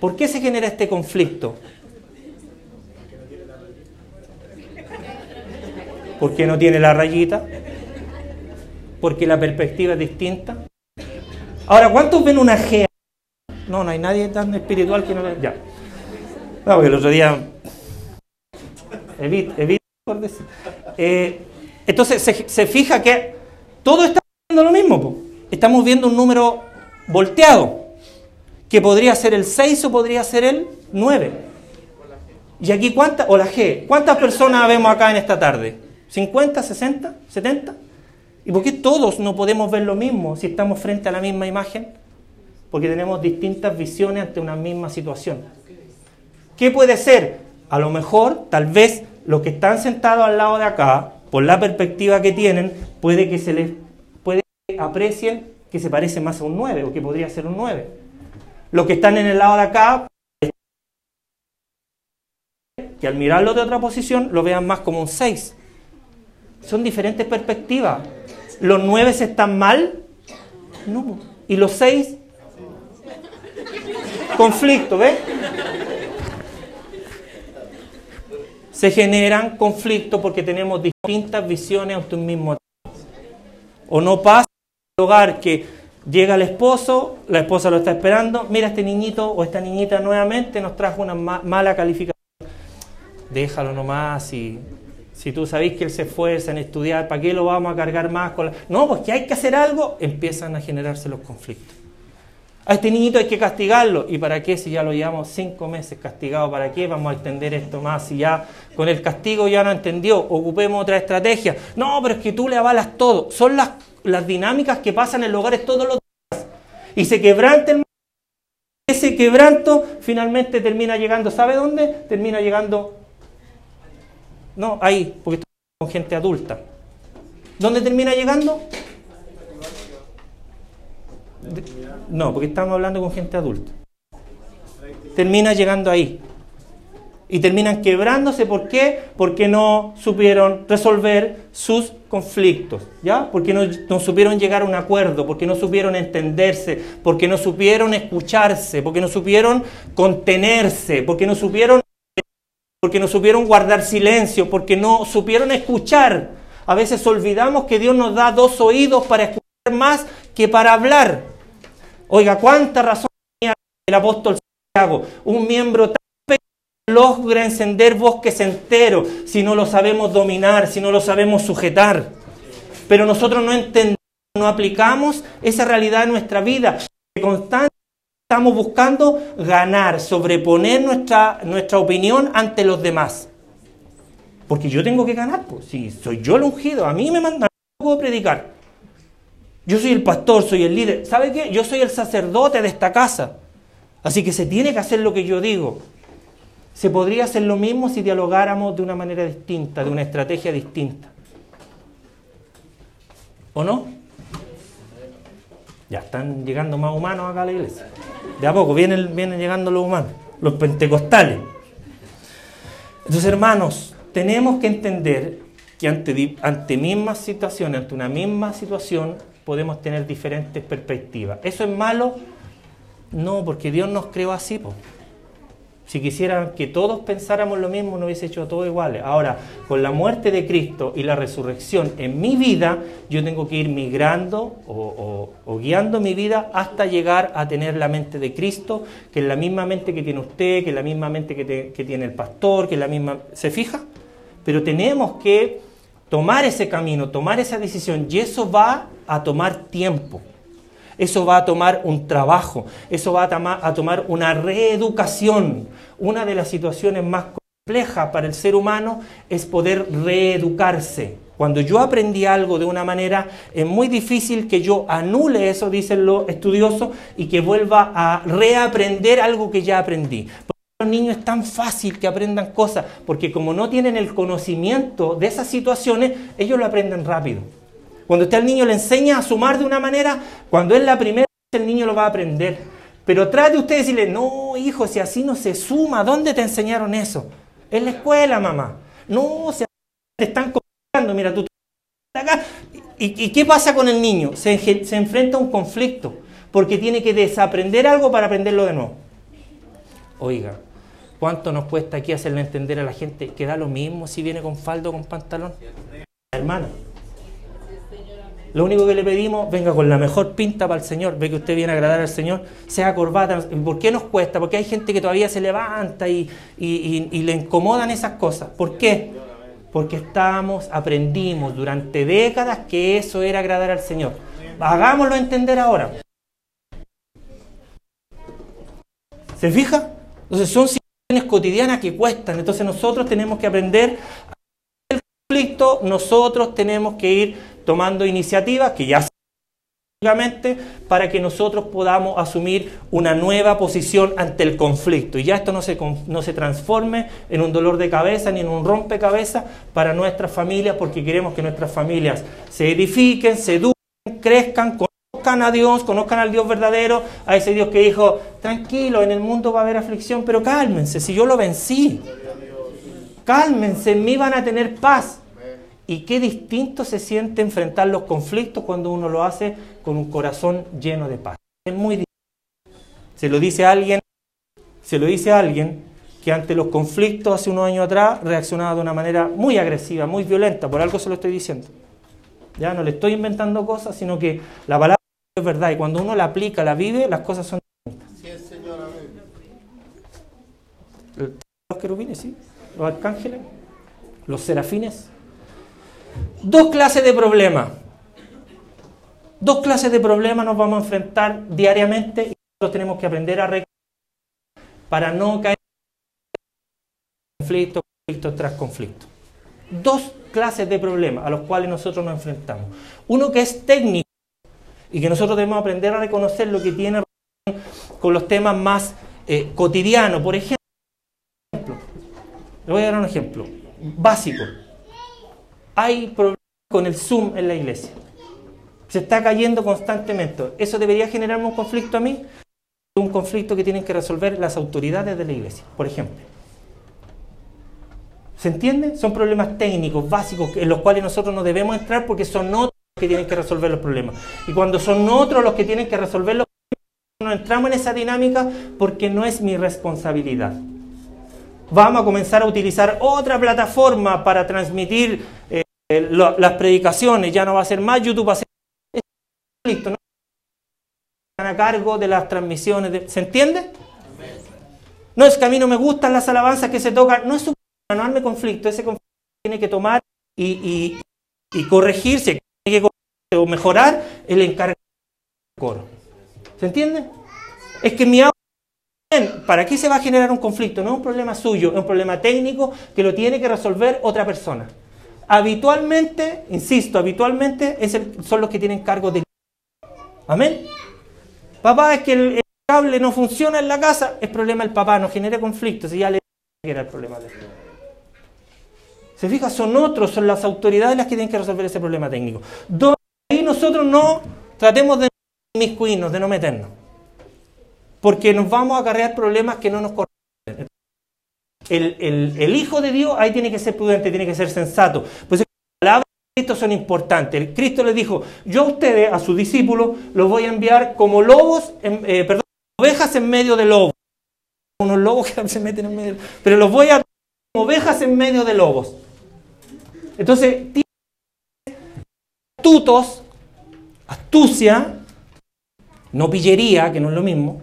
¿Por qué se genera este conflicto? Porque no tiene la rayita, porque la perspectiva es distinta. Ahora, ¿cuántos ven una G? No, no hay nadie tan espiritual que no ve. Ya. No, porque el otro día. Evita, evita por decir. Eh, entonces se, fija que todo está viendo lo mismo. Estamos viendo un número volteado, que podría ser el 6 o podría ser el 9. Y aquí, ¿cuántas? O la G. ¿Cuántas personas vemos acá en esta tarde? ¿50, 60, 70? ¿Y por qué todos no podemos ver lo mismo si estamos frente a la misma imagen? Porque tenemos distintas visiones ante una misma situación. ¿Qué puede ser? A lo mejor, tal vez, los que están sentados al lado de acá, por la perspectiva que tienen, puede que se les puede aprecien que se parece más a un 9 o que podría ser un 9. Los que están en el lado de acá, que al mirarlo de otra posición lo vean más como un 6. Son diferentes perspectivas. ¿Los 9 están mal? No. ¿Y los 6? Conflicto, ¿ves? Se generan conflictos porque tenemos distintas visiones ante un mismo tema. O no pasa en el hogar que llega el esposo, la esposa lo está esperando, mira este niñito o esta niñita nuevamente nos trajo una ma mala calificación. Déjalo nomás y si tú sabes que él se esfuerza en estudiar, ¿para qué lo vamos a cargar más? Con la... No, que hay que hacer algo, empiezan a generarse los conflictos. A este niñito hay que castigarlo. ¿Y para qué si ya lo llevamos cinco meses castigado? ¿Para qué vamos a extender esto más? Si ya con el castigo ya no entendió, ocupemos otra estrategia. No, pero es que tú le avalas todo. Son las, dinámicas que pasan en hogares todos los días. Y se quebranta el... Ese quebranto finalmente termina llegando, ¿sabe dónde? Termina llegando no, ahí, porque estoy con gente adulta. ¿Dónde termina llegando? No, porque estamos hablando con gente adulta. Termina llegando ahí. Y terminan quebrándose, ¿por qué? Porque no supieron resolver sus conflictos, ¿ya? Porque no, no, supieron llegar a un acuerdo, porque no supieron entenderse, porque no supieron escucharse, porque no supieron contenerse, porque no supieron porque no supieron guardar silencio, porque no supieron escuchar. A veces olvidamos que Dios nos da dos oídos para escuchar más que para hablar. Oiga, cuánta razón tenía el apóstol Santiago, un miembro tan logra encender bosques enteros si no lo sabemos dominar, si no lo sabemos sujetar. Pero nosotros no entendemos, no aplicamos esa realidad en nuestra vida. Constante estamos buscando ganar, sobreponer nuestra, nuestra opinión ante los demás. Porque yo tengo que ganar, pues si soy yo el ungido, a mí me mandan, no predicar. Yo soy el pastor, soy el líder. ¿Sabe qué? Yo soy el sacerdote de esta casa. Así que se tiene que hacer lo que yo digo. Se podría hacer lo mismo si dialogáramos de una manera distinta, de una estrategia distinta. ¿O no? Ya están llegando más humanos acá a la iglesia. De a poco vienen, vienen llegando los humanos, los pentecostales. Entonces, hermanos, tenemos que entender que ante, ante mismas situaciones, ante una misma situación, podemos tener diferentes perspectivas. ¿Eso es malo? No, porque Dios nos creó así. Si quisieran que todos pensáramos lo mismo, no hubiese hecho todo iguales. Ahora, con la muerte de Cristo y la resurrección en mi vida, yo tengo que ir migrando o, guiando mi vida hasta llegar a tener la mente de Cristo, que es la misma mente que tiene usted, que es la misma mente que, que tiene el pastor, que es la misma... ¿Se fija? Pero tenemos que tomar ese camino, tomar esa decisión, y eso va a tomar tiempo. Eso va a tomar un trabajo, eso va a, toma, a tomar una reeducación. Una de las situaciones más complejas para el ser humano es poder reeducarse. Cuando yo aprendí algo de una manera, es muy difícil que yo anule eso, dicen los estudiosos, y que vuelva a reaprender algo que ya aprendí. Los niños es tan fácil que aprendan cosas, porque como no tienen el conocimiento de esas situaciones, ellos lo aprenden rápido. Cuando usted al niño le enseña a sumar de una manera, cuando es la primera vez el niño lo va a aprender. Pero trate usted de decirle, no, hijo, si así no se suma, ¿dónde te enseñaron eso? En la escuela, mamá. No, si te están copiando, mira, tú acá. ¿Y, ¿Y, qué pasa con el niño? Se, se enfrenta a un conflicto, porque tiene que desaprender algo para aprenderlo de nuevo. Oiga, ¿cuánto nos cuesta aquí hacerle entender a la gente que da lo mismo si viene con faldo o con pantalón? Hermana. Lo único que le pedimos, venga con la mejor pinta para el Señor, ve que usted viene a agradar al Señor, sea corbata. ¿Por qué nos cuesta? Porque hay gente que todavía se levanta y, le incomodan esas cosas. ¿Por qué? Porque estamos, aprendimos durante décadas que eso era agradar al Señor. Hagámoslo entender ahora. ¿Se fija? Entonces son cotidianas que cuestan. Entonces nosotros tenemos que aprender el conflicto, nosotros tenemos que ir tomando iniciativas que ya para que nosotros podamos asumir una nueva posición ante el conflicto y ya esto no se, no se transforme en un dolor de cabeza ni en un rompecabezas para nuestras familias porque queremos que nuestras familias se edifiquen, se eduquen, crezcan, conozcan a Dios, conozcan al Dios verdadero, a ese Dios que dijo, tranquilo, en el mundo va a haber aflicción, pero cálmense, si yo lo vencí, cálmense, en mí van a tener paz. Y qué distinto se siente enfrentar los conflictos cuando uno lo hace con un corazón lleno de paz. Es muy distinto. Se lo dice a alguien, se lo dice a alguien que ante los conflictos hace unos años atrás reaccionaba de una manera muy agresiva, muy violenta, por algo se lo estoy diciendo. Ya no le estoy inventando cosas, sino que la palabra es verdad y cuando uno la aplica, la vive, las cosas son distintas. Sí, Los querubines, sí, los arcángeles, los serafines, Dos clases de problemas. Dos clases de problemas nos vamos a enfrentar diariamente y nosotros tenemos que aprender a reconocer para no caer en conflicto, conflicto tras conflicto. Dos clases de problemas a los cuales nosotros nos enfrentamos. Uno que es técnico y que nosotros debemos aprender a reconocer lo que tiene con los temas más eh, cotidianos. Por ejemplo, le voy a dar un ejemplo básico hay problemas con el Zoom en la iglesia. Se está cayendo constantemente. ¿Eso debería generarme un conflicto a mí? Un conflicto que tienen que resolver las autoridades de la iglesia, por ejemplo. ¿Se entiende? Son problemas técnicos, básicos, en los cuales nosotros no debemos entrar porque son otros que tienen que resolver los problemas. Y cuando son otros los que tienen que resolver los problemas, no entramos en esa dinámica porque no es mi responsabilidad vamos a comenzar a utilizar otra plataforma para transmitir eh, las predicaciones, ya no va a ser más YouTube, va a ser listo, ¿no? a cargo de las transmisiones, ¿se entiende? No es que a mí no me gustan las alabanzas que se tocan, no es un no arme conflicto, ese conflicto tiene que tomar y, y, corregirse, que o mejorar el encargo del coro. ¿Se entiende? Es que mi ¿Para qué se va a generar un conflicto? No es un problema suyo, es un problema técnico que lo tiene que resolver otra persona. Habitualmente, insisto, habitualmente son los que tienen cargo de... Amén. Papá, es que el, cable no funciona en la casa, es problema del papá, no genere conflictos, y ya le era el problema de Se fija, son otros, son las autoridades las que tienen que resolver ese problema técnico. Ahí nosotros no tratemos de miscuirnos, de no meternos porque nos vamos a acarrear problemas que no nos corresponden. El, Hijo de Dios ahí tiene que ser prudente, tiene que ser sensato. Pues las palabras de Cristo son importantes. Cristo le dijo, yo a ustedes, a sus discípulos, los voy a enviar como lobos, eh, perdón, ovejas en medio de lobos. Unos lobos que se meten en medio, pero los voy a como ovejas en medio de lobos. Entonces, astutos, astucia, no pillería, que no es lo mismo,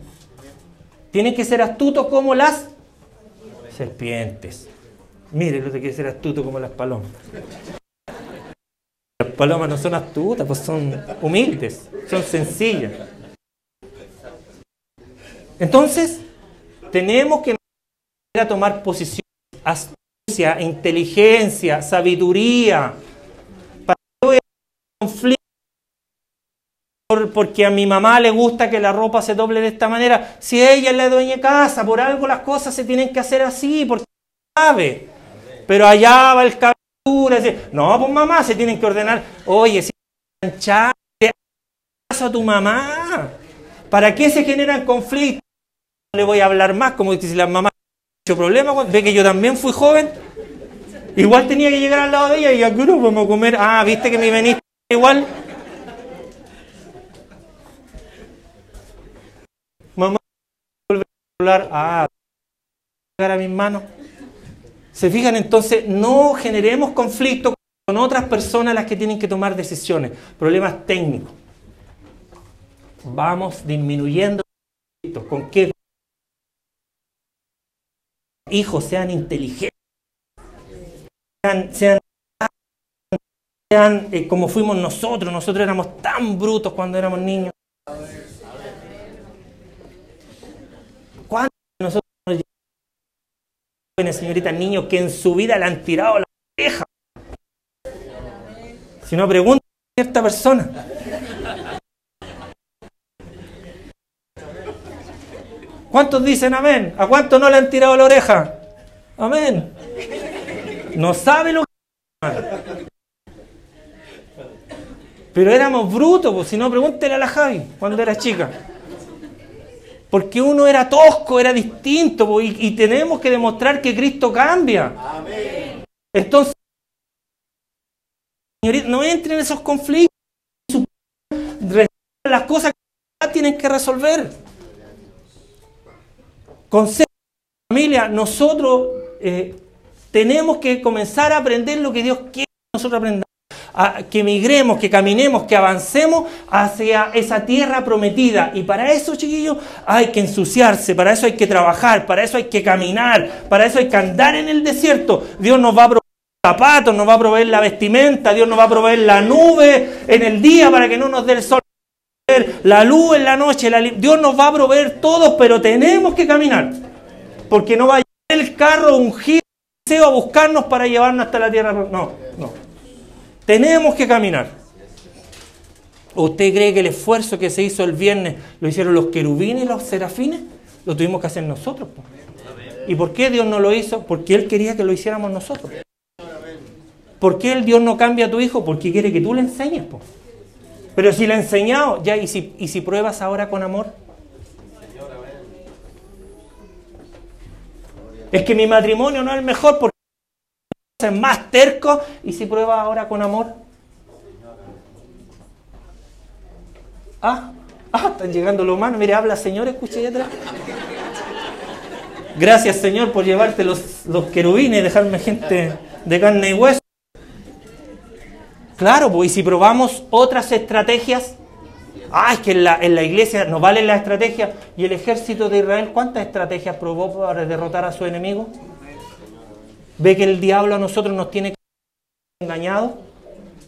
tienen que ser astutos como las serpientes. Mire, lo que ser astuto como las palomas. Las palomas no son astutas, pues son humildes, son sencillas. Entonces, tenemos que tomar posición, astucia, inteligencia, sabiduría, para que conflicto porque a mi mamá le gusta que la ropa se doble de esta manera. Si ella es la dueña de casa, por algo las cosas se tienen que hacer así, porque sabe. Pero allá va el dice, no, pues mamá, se tienen que ordenar. Oye, si caso a tu mamá, ¿para qué se generan conflictos? No le voy a hablar más, como si la mamá problema, ve que yo también fui joven, igual tenía que llegar al lado de ella y aquí vamos a comer, ah, viste que me veniste igual. Mamá, a hablar, ah, llegar a mis manos. ¿Se fijan? Entonces, no generemos conflicto con otras personas las que tienen que tomar decisiones, problemas técnicos. Vamos disminuyendo ¿Con qué? Hijos sean inteligentes, sean, sean, eh, como fuimos nosotros. Nosotros éramos tan brutos cuando éramos niños. ¿Cuántos de nosotros señorita, niños que en su vida le han tirado la oreja? Si no, pregunta a cierta persona. ¿Cuántos dicen amén? ¿A cuántos no le han tirado la oreja? Amén. No sabe lo que... Pero éramos brutos, pues si no, pregúntele a la Javi cuando era chica. Porque uno era tosco, era distinto, pues, y, tenemos que demostrar que Cristo cambia. Entonces, no entren en esos conflictos. Las cosas que tienen que resolver. Consejo, familia, nosotros eh, tenemos que comenzar a aprender lo que Dios quiere que nosotros aprendamos. que migremos, que caminemos, que avancemos hacia esa tierra prometida. Y para eso, chiquillos, hay que ensuciarse, para eso hay que trabajar, para eso hay que caminar, para eso hay que andar en el desierto. Dios nos va a zapatos, nos va a proveer la vestimenta, Dios nos va a proveer la nube en el día para que no nos dé el sol la luz en la noche, Dios nos va a proveer todos, pero tenemos que caminar. Porque no va a llegar el carro ungido a buscarnos para llevarnos hasta la tierra. No, no. Tenemos que caminar. ¿Usted cree que el esfuerzo que se hizo el viernes lo hicieron los querubines y los serafines? Lo tuvimos que hacer nosotros. ¿Y por qué Dios no lo hizo? Porque Él quería que lo hiciéramos nosotros. ¿Por qué el Dios no cambia a tu hijo? Porque quiere que tú le enseñes. Pero si le he enseñado, ya, ¿y si, ¿y si pruebas ahora con amor? Es que mi matrimonio no es el mejor porque es más terco. ¿Y si pruebas ahora con amor? Ah, ah, están llegando los humanos. Mire, habla Señor, escuche allá atrás. Gracias Señor por llevarte los, los querubines y dejarme gente de carne y hueso. Claro, pues y si probamos otras estrategias, ah, es que en la, en la iglesia no vale la estrategia. ¿Y el ejército de Israel cuántas estrategias probó para derrotar a su enemigo? ¿Ve que el diablo a nosotros nos tiene engañado?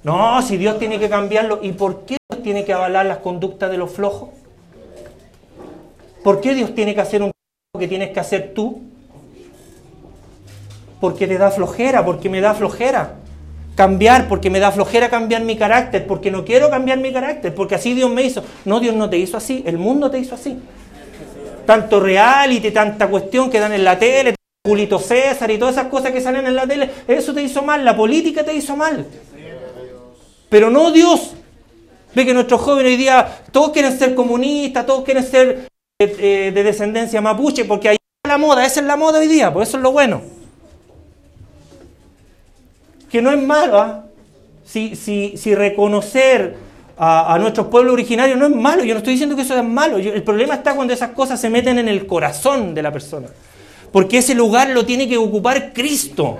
No, si Dios tiene que cambiarlo, ¿y por qué Dios tiene que avalar las conductas de los flojos? ¿Por qué Dios tiene que hacer un que tienes que hacer tú? Porque te da flojera, porque me da flojera cambiar porque me da flojera cambiar mi carácter, porque no quiero cambiar mi carácter, porque así Dios me hizo. No, Dios no te hizo así, el mundo te hizo así. Tanto reality, tanta cuestión que dan en la tele, Julito César y todas esas cosas que salen en la tele, eso te hizo mal, la política te hizo mal. Pero no Dios. Ve que nuestros jóvenes hoy día todos quieren ser comunistas, todos quieren ser eh, eh, de, descendencia mapuche, porque ahí es la moda, esa es la moda hoy día, pues eso es lo bueno que no es malo. ¿ah? Si, si, reconocer a, nuestros pueblos originarios no es malo, yo no estoy diciendo que eso es malo. el problema está cuando esas cosas se meten en el corazón de la persona. Porque ese lugar lo tiene que ocupar Cristo.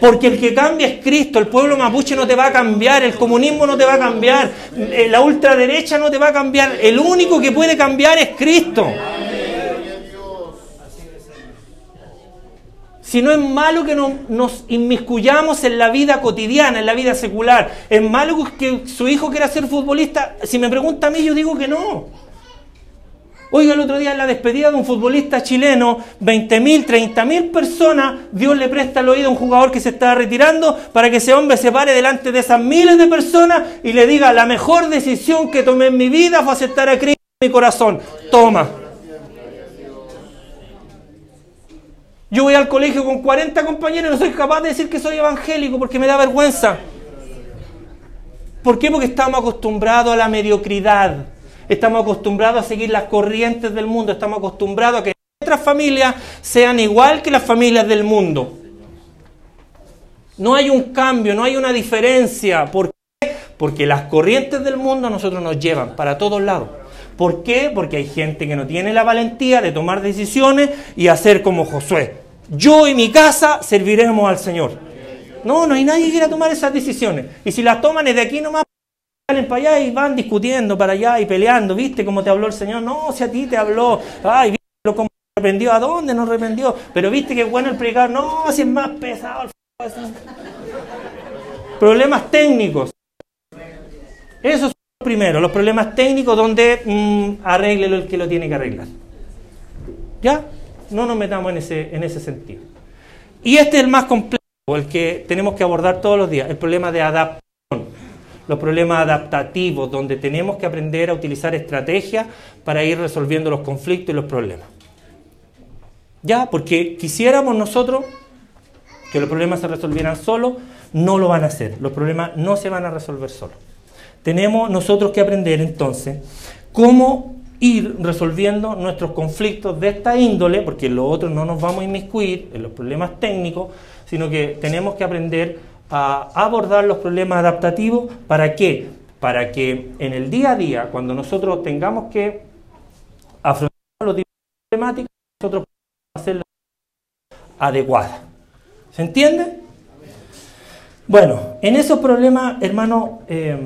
Porque el que cambia es Cristo, el pueblo mapuche no te va a cambiar, el comunismo no te va a cambiar, eh, la ultraderecha no te va a cambiar, el único que puede cambiar es Cristo. Si no es malo que nos inmiscuyamos en la vida cotidiana, en la vida secular. Es malo que su hijo quiera ser futbolista. Si me pregunta a mí, yo digo que no. Oiga, el otro día en la despedida de un futbolista chileno, 20.000, 30.000 personas, Dios le presta el oído a un jugador que se estaba retirando para que ese hombre se pare delante de esas miles de personas y le diga, la mejor decisión que tomé en mi vida fue aceptar a Cristo en mi corazón. Toma. Yo voy al colegio con 40 compañeros y no soy capaz de decir que soy evangélico porque me da vergüenza. ¿Por qué? Porque estamos acostumbrados a la mediocridad. Estamos acostumbrados a seguir las corrientes del mundo. Estamos acostumbrados a que nuestras familias sean igual que las familias del mundo. No hay un cambio, no hay una diferencia. ¿Por qué? Porque las corrientes del mundo a nosotros nos llevan para todos lados. ¿Por qué? Porque hay gente que no tiene la valentía de tomar decisiones y hacer como Josué. Yo y mi casa serviremos al Señor. No, no hay nadie que quiera tomar esas decisiones. Y si las toman es de aquí nomás, salen para allá y van discutiendo para allá y peleando. ¿Viste cómo te habló el Señor? No, si a ti te habló. Ay, ¿viste lo cómo arrependió? ¿A dónde no arrependió? Pero viste que bueno el predicador. No, si es más pesado. Problemas técnicos. Esos son los primeros, los problemas técnicos donde mmm, arréglelo el que lo tiene que arreglar. ¿Ya? No nos metamos en ese, en ese sentido. Y este es el más complejo, el que tenemos que abordar todos los días, el problema de adaptación. Los problemas adaptativos, donde tenemos que aprender a utilizar estrategias para ir resolviendo los conflictos y los problemas. ¿Ya? Porque quisiéramos nosotros que los problemas se resolvieran solos, no lo van a hacer. Los problemas no se van a resolver solos. Tenemos nosotros que aprender entonces cómo ir resolviendo nuestros conflictos de esta índole, porque en lo otro no nos vamos a inmiscuir en los problemas técnicos, sino que tenemos que aprender a abordar los problemas adaptativos. ¿Para qué? Para que en el día a día, cuando nosotros tengamos que afrontar los tipos de nosotros podamos adecuada. ¿Se entiende? Bueno, en esos problemas, hermano, eh,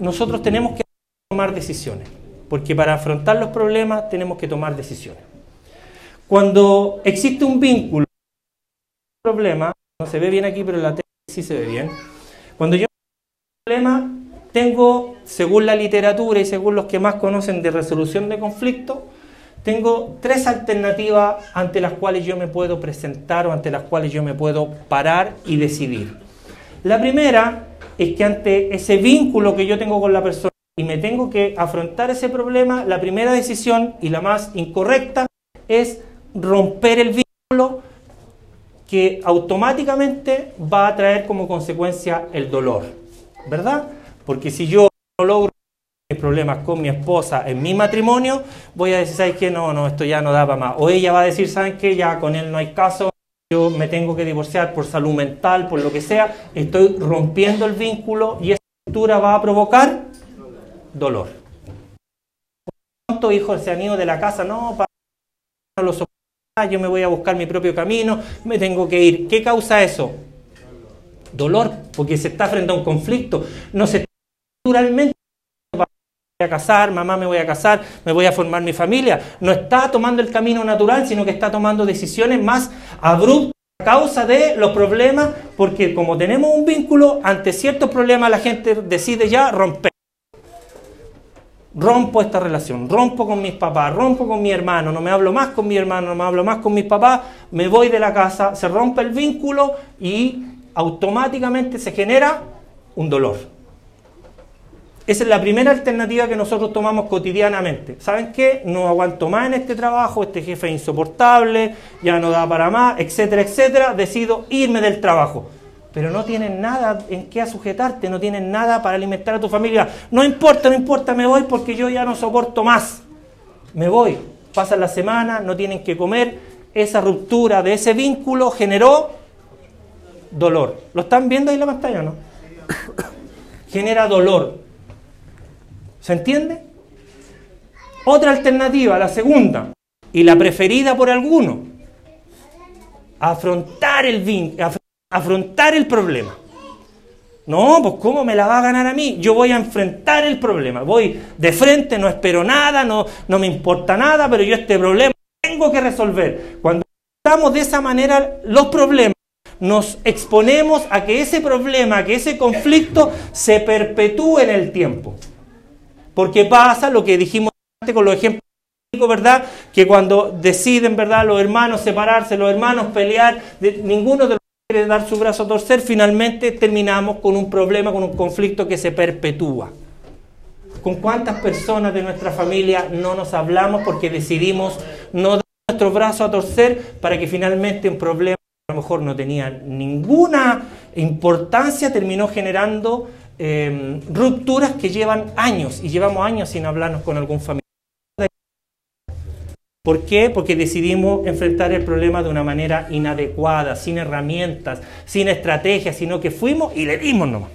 nosotros tenemos que tomar decisiones, porque para afrontar los problemas tenemos que tomar decisiones. Cuando existe un vínculo, problema, no se ve bien aquí, pero en la tele sí se ve bien. Cuando yo problema, tengo, según la literatura y según los que más conocen de resolución de conflictos, tengo tres alternativas ante las cuales yo me puedo presentar o ante las cuales yo me puedo parar y decidir. La primera es que ante ese vínculo que yo tengo con la persona y me tengo que afrontar ese problema, la primera decisión y la más incorrecta es romper el vínculo que automáticamente va a traer como consecuencia el dolor, ¿verdad? Porque si yo no logro mis problemas con mi esposa en mi matrimonio, voy a decir, ¿sabes qué? No, no, esto ya no da para más. O ella va a decir, ¿saben qué? Ya con él no hay caso, yo me tengo que divorciar por salud mental, por lo que sea, estoy rompiendo el vínculo y esa ruptura va a provocar dolor. ¿Cuántos hijos se han ido de la casa? No, para no lo soporto, yo me voy a buscar mi propio camino, me tengo que ir. ¿Qué causa eso? Dolor, porque se está frente a un conflicto. No se está naturalmente a casar, mamá me voy a casar, me voy a formar mi familia. No está tomando el camino natural, sino que está tomando decisiones más abruptas a causa de los problemas, porque como tenemos un vínculo, ante ciertos problemas la gente decide ya romper. Rompo esta relación, rompo con mis papás, rompo con mi hermano, no me hablo más con mi hermano, no me hablo más con mis papás, me voy de la casa, se rompe el vínculo y automáticamente se genera un dolor. Esa es la primera alternativa que nosotros tomamos cotidianamente. ¿Saben qué? No aguanto más en este trabajo, este jefe es insoportable, ya no da para más, etcétera, etcétera. Decido irme del trabajo. Pero no tienen nada en qué sujetarte, no tienen nada para alimentar a tu familia. No importa, no importa, me voy porque yo ya no soporto más. Me voy. Pasan la semana, no tienen que comer. Esa ruptura de ese vínculo generó dolor. ¿Lo están viendo ahí en la pantalla no? Genera dolor. ¿Se entiende? Otra alternativa, la segunda, y la preferida por algunos, afrontar el, afrontar el problema. No, pues ¿cómo me la va a ganar a mí? Yo voy a enfrentar el problema. Voy de frente, no espero nada, no, no me importa nada, pero yo este problema tengo que resolver. Cuando estamos de esa manera los problemas, nos exponemos a que ese problema, que ese conflicto se perpetúe en el tiempo. Porque pasa lo que dijimos antes con los ejemplos, ¿verdad? Que cuando deciden, ¿verdad? Los hermanos separarse, los hermanos pelear, ninguno de los quiere dar su brazo a torcer, finalmente terminamos con un problema, con un conflicto que se perpetúa. ¿Con cuántas personas de nuestra familia no nos hablamos porque decidimos no dar nuestro brazo a torcer para que finalmente un problema que a lo mejor no tenía ninguna importancia terminó generando Em, rupturas que llevan años y llevamos años sin hablarnos con algún familiar. ¿Por qué? Porque decidimos enfrentar el problema de una manera inadecuada, sin herramientas, sin estrategias, sino que fuimos y le dimos nomás.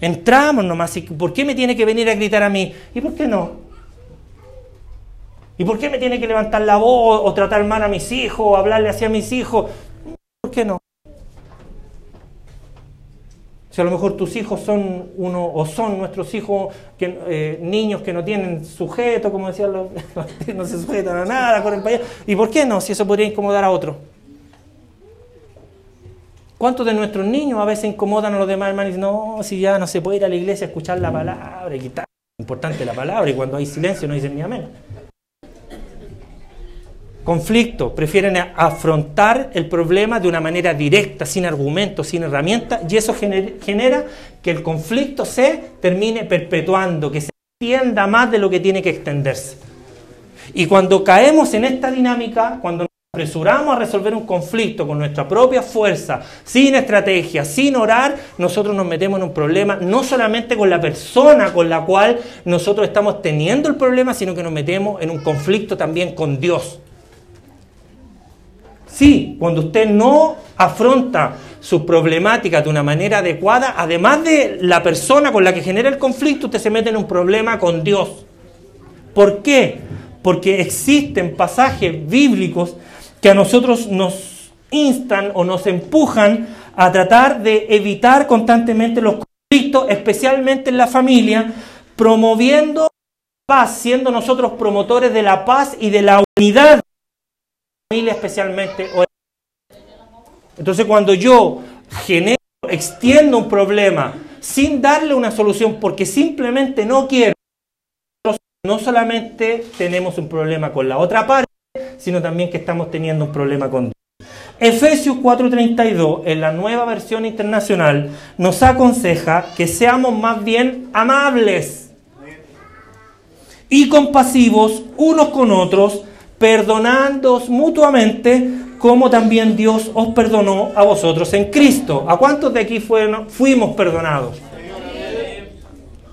Entramos nomás. ¿Y ¿Por qué me tiene que venir a gritar a mí? ¿Y por qué no? ¿Y por qué me tiene que levantar la voz o tratar mal a mis hijos o hablarle así a mis hijos? ¿Por qué no? Si a lo mejor tus hijos son uno o son nuestros hijos que, eh, niños que no tienen sujeto, como decían los, no se sujetan a nada, corren para allá. ¿Y por qué no? Si eso podría incomodar a otro. ¿Cuántos de nuestros niños a veces incomodan a los demás hermanos y dicen, no, si ya no se puede ir a la iglesia a escuchar la palabra y quitar? Importante la palabra y cuando hay silencio no dicen ni amén conflicto, prefieren afrontar el problema de una manera directa, sin argumentos, sin herramientas, y eso genera que el conflicto se termine perpetuando, que se extienda más de lo que tiene que extenderse. Y cuando caemos en esta dinámica, cuando nos apresuramos a resolver un conflicto con nuestra propia fuerza, sin estrategia, sin orar, nosotros nos metemos en un problema, no solamente con la persona con la cual nosotros estamos teniendo el problema, sino que nos metemos en un conflicto también con Dios. Sí, cuando usted no afronta sus problemáticas de una manera adecuada, además de la persona con la que genera el conflicto, usted se mete en un problema con Dios. ¿Por qué? Porque existen pasajes bíblicos que a nosotros nos instan o nos empujan a tratar de evitar constantemente los conflictos, especialmente en la familia, promoviendo paz, siendo nosotros promotores de la paz y de la unidad especialmente. Entonces cuando yo genero, extiendo un problema sin darle una solución porque simplemente no quiero, no solamente tenemos un problema con la otra parte, sino también que estamos teniendo un problema con Dios. Efesios 4:32, en la nueva versión internacional, nos aconseja que seamos más bien amables y compasivos unos con otros, perdonándoos mutuamente, como también Dios os perdonó a vosotros en Cristo. ¿A cuántos de aquí fuimos perdonados?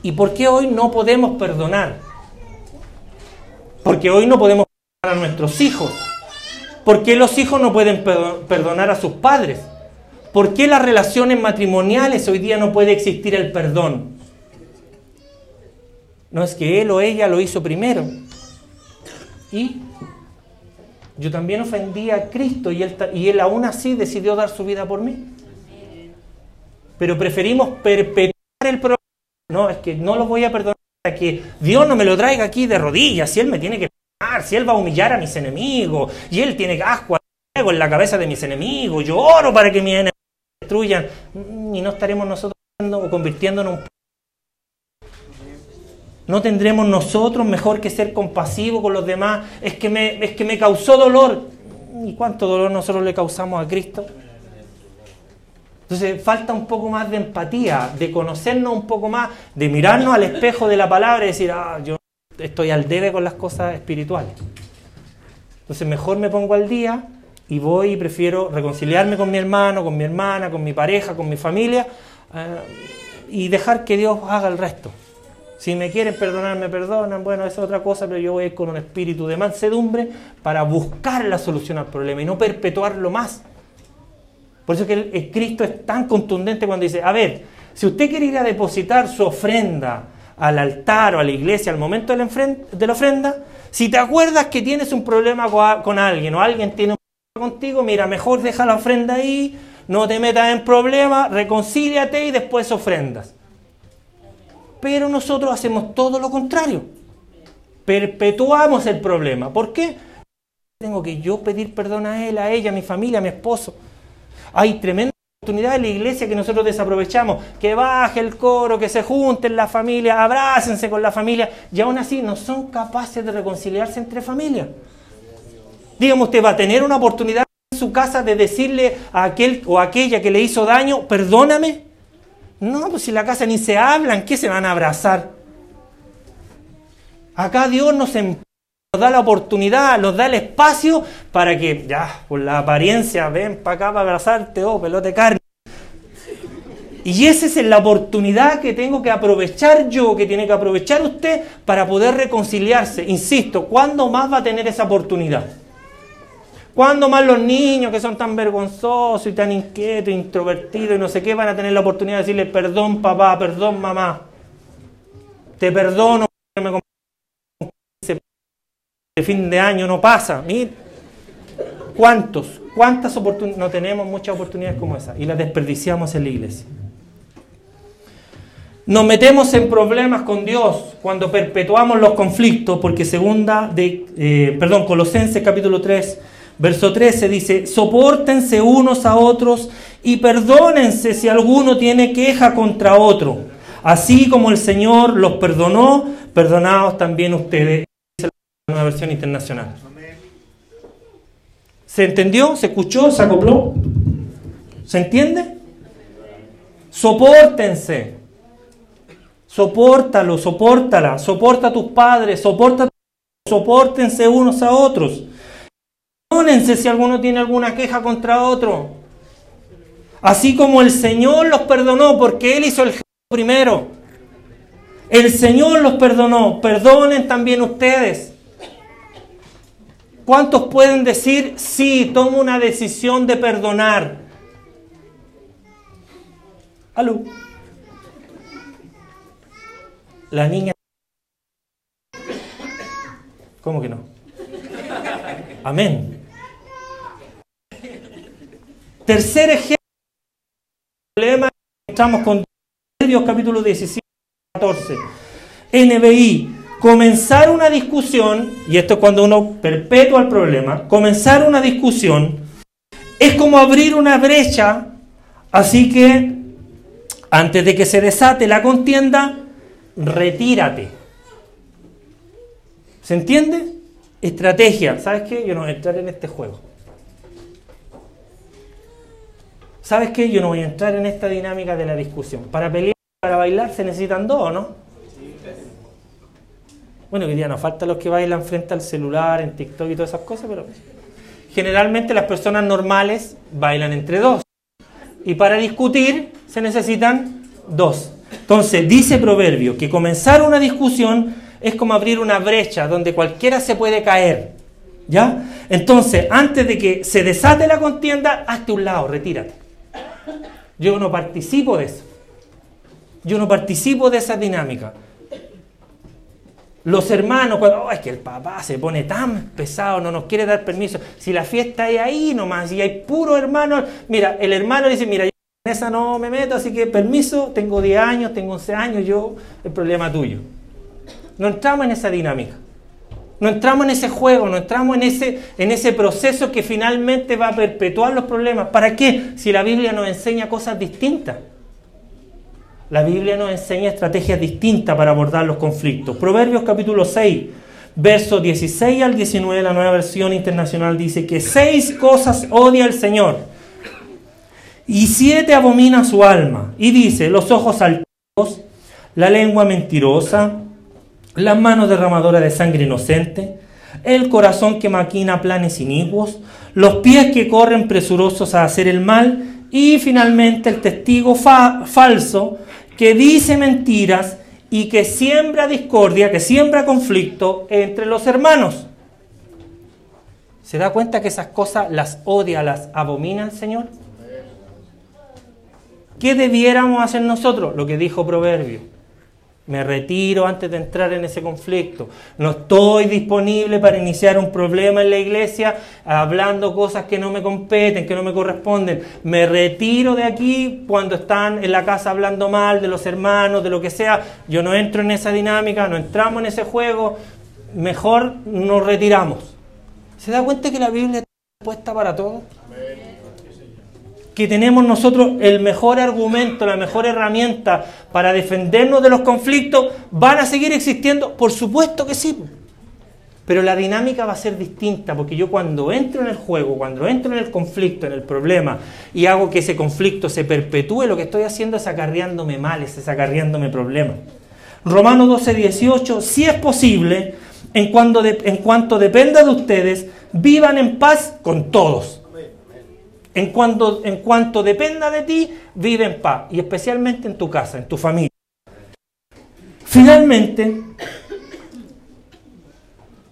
¿Y por qué hoy no podemos perdonar? Porque hoy no podemos perdonar a nuestros hijos. ¿Por qué los hijos no pueden perdonar a sus padres? ¿Por qué las relaciones matrimoniales hoy día no puede existir el perdón? No es que él o ella lo hizo primero. ¿Y yo también ofendí a Cristo y él, y él aún así decidió dar su vida por mí. Pero preferimos perpetuar el problema. No, es que no lo voy a perdonar hasta que Dios no me lo traiga aquí de rodillas. Si Él me tiene que perdonar, si Él va a humillar a mis enemigos, y Él tiene asco en la cabeza de mis enemigos, yo oro para que mis enemigos destruyan. Y no estaremos nosotros convirtiéndonos en un ¿No tendremos nosotros mejor que ser compasivos con los demás? Es que me, es que me causó dolor. ¿Y cuánto dolor nosotros le causamos a Cristo? Entonces falta un poco más de empatía, de conocernos un poco más, de mirarnos al espejo de la palabra y decir, ah, yo estoy al debe con las cosas espirituales. Entonces mejor me pongo al día y voy y prefiero reconciliarme con mi hermano, con mi hermana, con mi pareja, con mi familia eh, y dejar que Dios haga el resto. Si me quieren perdonar, me perdonan. Bueno, esa es otra cosa, pero yo voy con un espíritu de mansedumbre para buscar la solución al problema y no perpetuarlo más. Por eso que el, Cristo es tan contundente cuando dice, a ver, si usted quiere ir a depositar su ofrenda al altar o a la iglesia al momento de la, ofrenda, si te acuerdas que tienes un problema con alguien o alguien tiene un problema contigo, mira, mejor deja la ofrenda ahí, no te metas en problemas, reconcíliate y después ofrendas. Pero nosotros hacemos todo lo contrario. Perpetuamos el problema. ¿Por qué? Tengo que yo pedir perdón a él, a ella, a mi familia, a mi esposo. Hay tremenda oportunidad en la iglesia que nosotros desaprovechamos. Que baje el coro, que se junten la familia, abrácense con la familia. Y aún así no son capaces de reconciliarse entre familias. Dígame, usted va a tener una oportunidad en su casa de decirle a aquel o aquella que le hizo daño, perdóname. No, pues si la casa ni se hablan, ¿qué se van a abrazar? Acá Dios nos, em-, nos da la oportunidad, nos da el espacio para que, ya, por la apariencia, ven para acá para abrazarte, oh, pelote carne. Y esa es la oportunidad que tengo que aprovechar yo, que tiene que aprovechar usted para poder reconciliarse. Insisto, ¿cuándo más va a tener esa oportunidad? ¿Cuándo más los niños que son tan vergonzosos y tan inquietos, introvertidos y no sé qué van a tener la oportunidad de decirle perdón papá, perdón mamá? Te perdono de fin de año no pasa. Mira, ¿cuántos? ¿Cuántas oportunidades? No tenemos muchas oportunidades como esa y las desperdiciamos en la iglesia. Nos metemos en problemas con Dios cuando perpetuamos los conflictos, porque segunda de, eh, perdón, Colosenses capítulo 3, verso 13 dice, soportense unos a otros y perdónense si alguno tiene queja contra otro. Así como el Señor los perdonó, perdonaos también ustedes. Es la versión internacional. ¿Se entendió? ¿Se escuchó? ¿Se acopló? ¿Se entiende? Sopórtense. Sopórtalo, sopórtala, soporta a tus padres, soporta sopórtense unos a otros. Perdónense si alguno tiene alguna queja contra otro. Así como el Señor los perdonó porque Él hizo el primero. El Señor los perdonó, perdonen también ustedes. ¿Cuántos pueden decir, sí, tomo una decisión de perdonar? Aló. La niña... ¿Cómo que no? Amén. Tercer ejemplo. Problema estamos con Proverbios capítulo 17, 14. NBI. Comenzar una discusión, y esto es cuando uno perpetúa el problema, comenzar una discusión es como abrir una brecha, así que antes de que se desate la contienda, retírate. ¿Se entiende? Estrategia. ¿Sabes qué? Yo no voy a entrar en este juego. ¿Sabes qué? Yo no voy a entrar en esta dinámica de la discusión. Para pelear, para bailar se necesitan dos, ¿no? Bueno, hoy día nos faltan los que bailan frente al celular, en TikTok y todas esas cosas, pero generalmente las personas normales bailan entre dos. Y para discutir se necesitan dos. Entonces, dice Proverbio que comenzar una discusión es como abrir una brecha donde cualquiera se puede caer. ¿Ya? Entonces, antes de que se desate la contienda, hazte un lado, retírate. Yo no participo de eso. Yo no participo de esa dinámica. Los hermanos, cuando oh, es que el papá se pone tan pesado, no nos quiere dar permiso. Si la fiesta es ahí nomás y hay puro hermano, mira, el hermano dice, mira, yo en esa no me meto, así que permiso, tengo 10 años, tengo 11 años, yo, el problema tuyo. No entramos en esa dinámica. No entramos en ese juego, no entramos en ese, en ese proceso que finalmente va a perpetuar los problemas. ¿Para qué? Si la Biblia nos enseña cosas distintas. La Biblia nos enseña estrategias distintas para abordar los conflictos. Proverbios capítulo 6, versos 16 al 19, la nueva versión internacional dice que seis cosas odia el Señor y siete abomina su alma. Y dice, los ojos altivos, la lengua mentirosa, las manos derramadoras de sangre inocente, el corazón que maquina planes inicuos, los pies que corren presurosos a hacer el mal y finalmente el testigo falso que dice mentiras y que siembra discordia, que siembra conflicto entre los hermanos. ¿Se da cuenta que esas cosas las odia, las abomina Señor? ¿Qué debiéramos hacer nosotros? Lo que dijo Proverbio. Me retiro antes de entrar en ese conflicto. No estoy disponible para iniciar un problema en la iglesia hablando cosas que no me competen, que no me corresponden. Me retiro de aquí cuando están en la casa hablando mal de los hermanos, de lo que sea. Yo no entro en esa dinámica, no entramos en ese juego. Mejor nos retiramos. ¿Se da cuenta que la Biblia está puesta para todo? Que tenemos nosotros el mejor argumento, la mejor herramienta para defendernos de los conflictos, ¿van a seguir existiendo? Por supuesto que sí. Pero la dinámica va a ser distinta, porque yo cuando entro en el juego, cuando entro en el conflicto, en el problema, y hago que ese conflicto se perpetúe, lo que estoy haciendo es acarreándome males, es acarreándome problemas. Romanos 12, 18, si es posible, en cuanto, en cuanto dependa de ustedes, vivan en paz con todos. En cuanto, en cuanto dependa de ti, vive en paz, y especialmente en tu casa, en tu familia. Finalmente,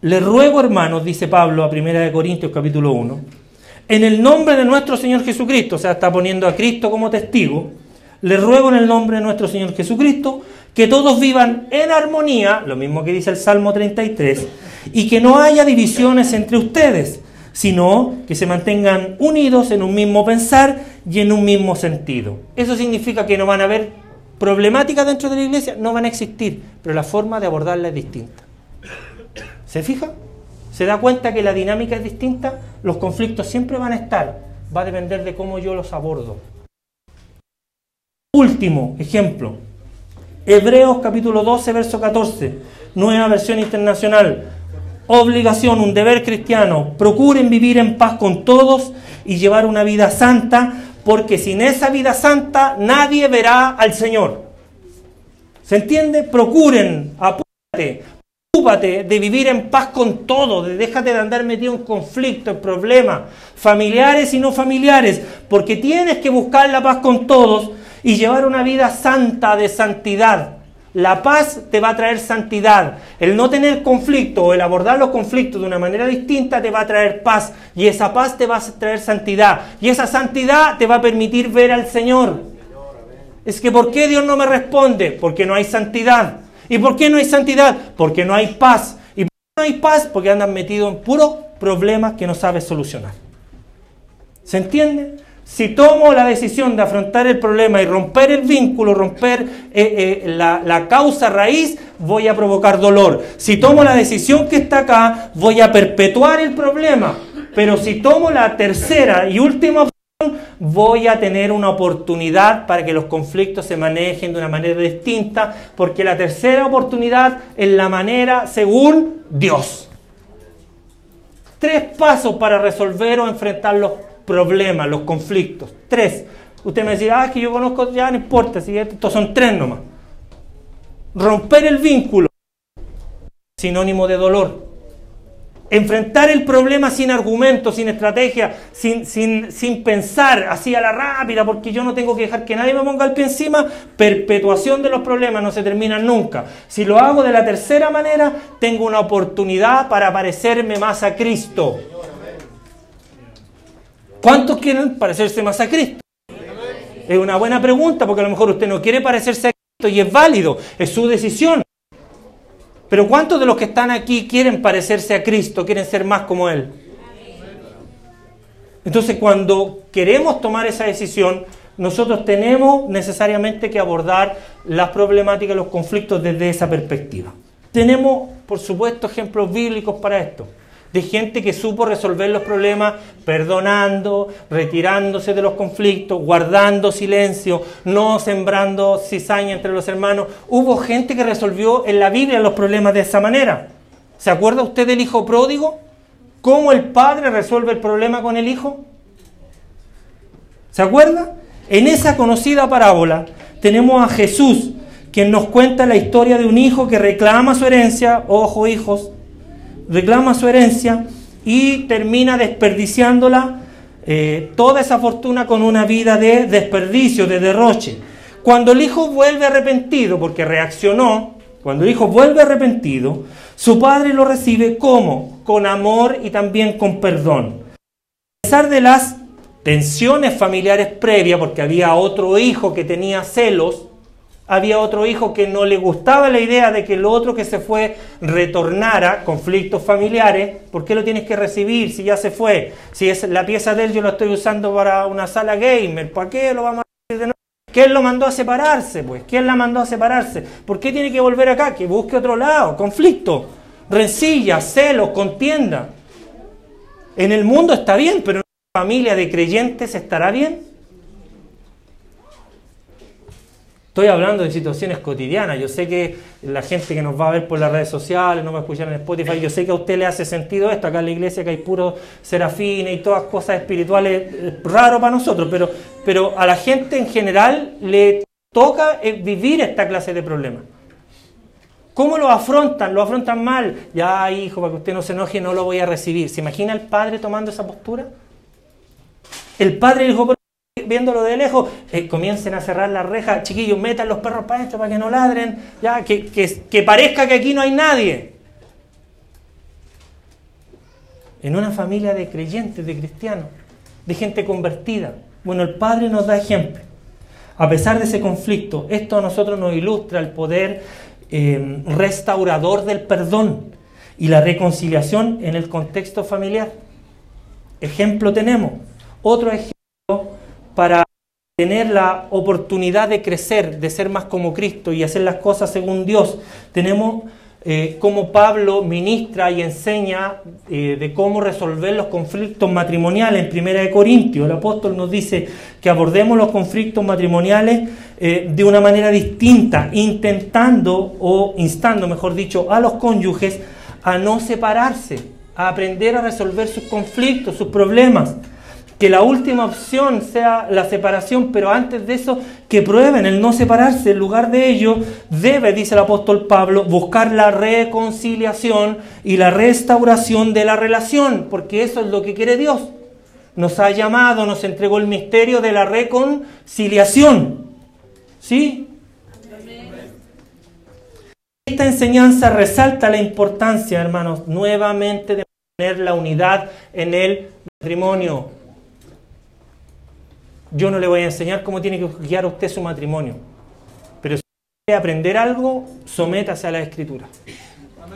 le ruego, hermanos, dice Pablo a 1 Corintios capítulo 1, en el nombre de nuestro Señor Jesucristo, o sea, está poniendo a Cristo como testigo, le ruego en el nombre de nuestro Señor Jesucristo que todos vivan en armonía, lo mismo que dice el Salmo 33, y que no haya divisiones entre ustedes, sino que se mantengan unidos en un mismo pensar y en un mismo sentido. Eso significa que no van a haber problemáticas dentro de la iglesia, no van a existir, pero la forma de abordarla es distinta. ¿Se fija? ¿Se da cuenta que la dinámica es distinta? Los conflictos siempre van a estar, va a depender de cómo yo los abordo. Último ejemplo, Hebreos capítulo 12, verso 14, nueva versión internacional. Obligación, un deber cristiano. Procuren vivir en paz con todos y llevar una vida santa, porque sin esa vida santa nadie verá al Señor. ¿Se entiende? Procuren, apúrate, Ocúpate de vivir en paz con todo, de déjate de andar metido en conflictos, en problemas, familiares y no familiares, porque tienes que buscar la paz con todos y llevar una vida santa de santidad. La paz te va a traer santidad. El no tener conflicto o el abordar los conflictos de una manera distinta te va a traer paz. Y esa paz te va a traer santidad. Y esa santidad te va a permitir ver al Señor. Es que ¿por qué Dios no me responde? Porque no hay santidad. ¿Y por qué no hay santidad? Porque no hay paz. ¿Y por qué no hay paz? Porque andan metidos en puros problemas que no sabes solucionar. ¿Se entiende? Si tomo la decisión de afrontar el problema y romper el vínculo, romper eh, eh, la, causa raíz, voy a provocar dolor. Si tomo la decisión que está acá, voy a perpetuar el problema. Pero si tomo la tercera y última opción, voy a tener una oportunidad para que los conflictos se manejen de una manera distinta, porque la tercera oportunidad es la manera según Dios. Tres pasos para resolver o enfrentar los problemas, los conflictos. Tres. Usted me decía, ah, es que yo conozco, ya no importa, si estos son tres nomás. Romper el vínculo, sinónimo de dolor. Enfrentar el problema sin argumento, sin estrategia, sin, sin, sin pensar así a la rápida, porque yo no tengo que dejar que nadie me ponga el pie encima. Perpetuación de los problemas no se termina nunca. Si lo hago de la tercera manera, tengo una oportunidad para parecerme más a Cristo. ¿Cuántos quieren parecerse más a Cristo? Es una buena pregunta porque a lo mejor usted no quiere parecerse a Cristo y es válido, es su decisión. Pero ¿cuántos de los que están aquí quieren parecerse a Cristo, quieren ser más como Él? Entonces cuando queremos tomar esa decisión, nosotros tenemos necesariamente que abordar las problemáticas, los conflictos desde esa perspectiva. Tenemos, por supuesto, ejemplos bíblicos para esto de gente que supo resolver los problemas perdonando, retirándose de los conflictos, guardando silencio, no sembrando cizaña entre los hermanos. Hubo gente que resolvió en la Biblia los problemas de esa manera. ¿Se acuerda usted del hijo pródigo? ¿Cómo el padre resuelve el problema con el hijo? ¿Se acuerda? En esa conocida parábola tenemos a Jesús, quien nos cuenta la historia de un hijo que reclama su herencia, ojo hijos, reclama su herencia y termina desperdiciándola eh, toda esa fortuna con una vida de desperdicio, de derroche. Cuando el hijo vuelve arrepentido, porque reaccionó, cuando el hijo vuelve arrepentido, su padre lo recibe como con amor y también con perdón. A pesar de las tensiones familiares previas, porque había otro hijo que tenía celos, había otro hijo que no le gustaba la idea de que el otro que se fue retornara, conflictos familiares, ¿por qué lo tienes que recibir si ya se fue? Si es la pieza de él yo la estoy usando para una sala gamer, ¿para qué lo vamos a de nuevo? ¿Quién lo mandó a separarse? Pues, ¿quién la mandó a separarse? ¿Por qué tiene que volver acá? Que busque otro lado, conflicto, rencilla, celos, contienda. En el mundo está bien, pero en una familia de creyentes estará bien. Estoy hablando de situaciones cotidianas. Yo sé que la gente que nos va a ver por las redes sociales, no va a escuchar en Spotify, yo sé que a usted le hace sentido esto. Acá en la iglesia que hay puros serafines y todas cosas espirituales, raro para nosotros, pero, pero a la gente en general le toca eh, vivir esta clase de problemas. ¿Cómo lo afrontan? ¿Lo afrontan mal? Ya, hijo, para que usted no se enoje, no lo voy a recibir. ¿Se imagina el padre tomando esa postura? El padre dijo, viéndolo de lejos, eh, comiencen a cerrar la reja, chiquillos, metan los perros para esto para que no ladren, ya, que, que parezca que aquí no hay nadie. En una familia de creyentes, de cristianos, de gente convertida. Bueno, el Padre nos da ejemplo. a pesar de ese conflicto. Esto a nosotros nos ilustra el poder eh, restaurador del perdón y la reconciliación en el contexto familiar. Ejemplo tenemos. Otro ejemplo para tener la oportunidad de crecer, de ser más como Cristo y hacer las cosas según Dios. Tenemos eh, cómo Pablo ministra y enseña eh, de cómo resolver los conflictos matrimoniales. En Primera de Corintios, el apóstol nos dice que abordemos los conflictos matrimoniales eh, de una manera distinta, intentando o instando, mejor dicho, a los cónyuges a no separarse, a aprender a resolver sus conflictos, sus problemas que la última opción sea la separación, pero antes de eso, que prueben el no separarse. En lugar de ello, debe, dice el apóstol Pablo, buscar la reconciliación y la restauración de la relación, porque eso es lo que quiere Dios. Nos ha llamado, nos entregó el misterio de la reconciliación. ¿Sí? Esta enseñanza resalta la importancia, hermanos, nuevamente de mantener la unidad en el matrimonio. Yo no le voy a enseñar cómo tiene que guiar usted su matrimonio. Pero si quiere aprender algo, sométase a la escritura.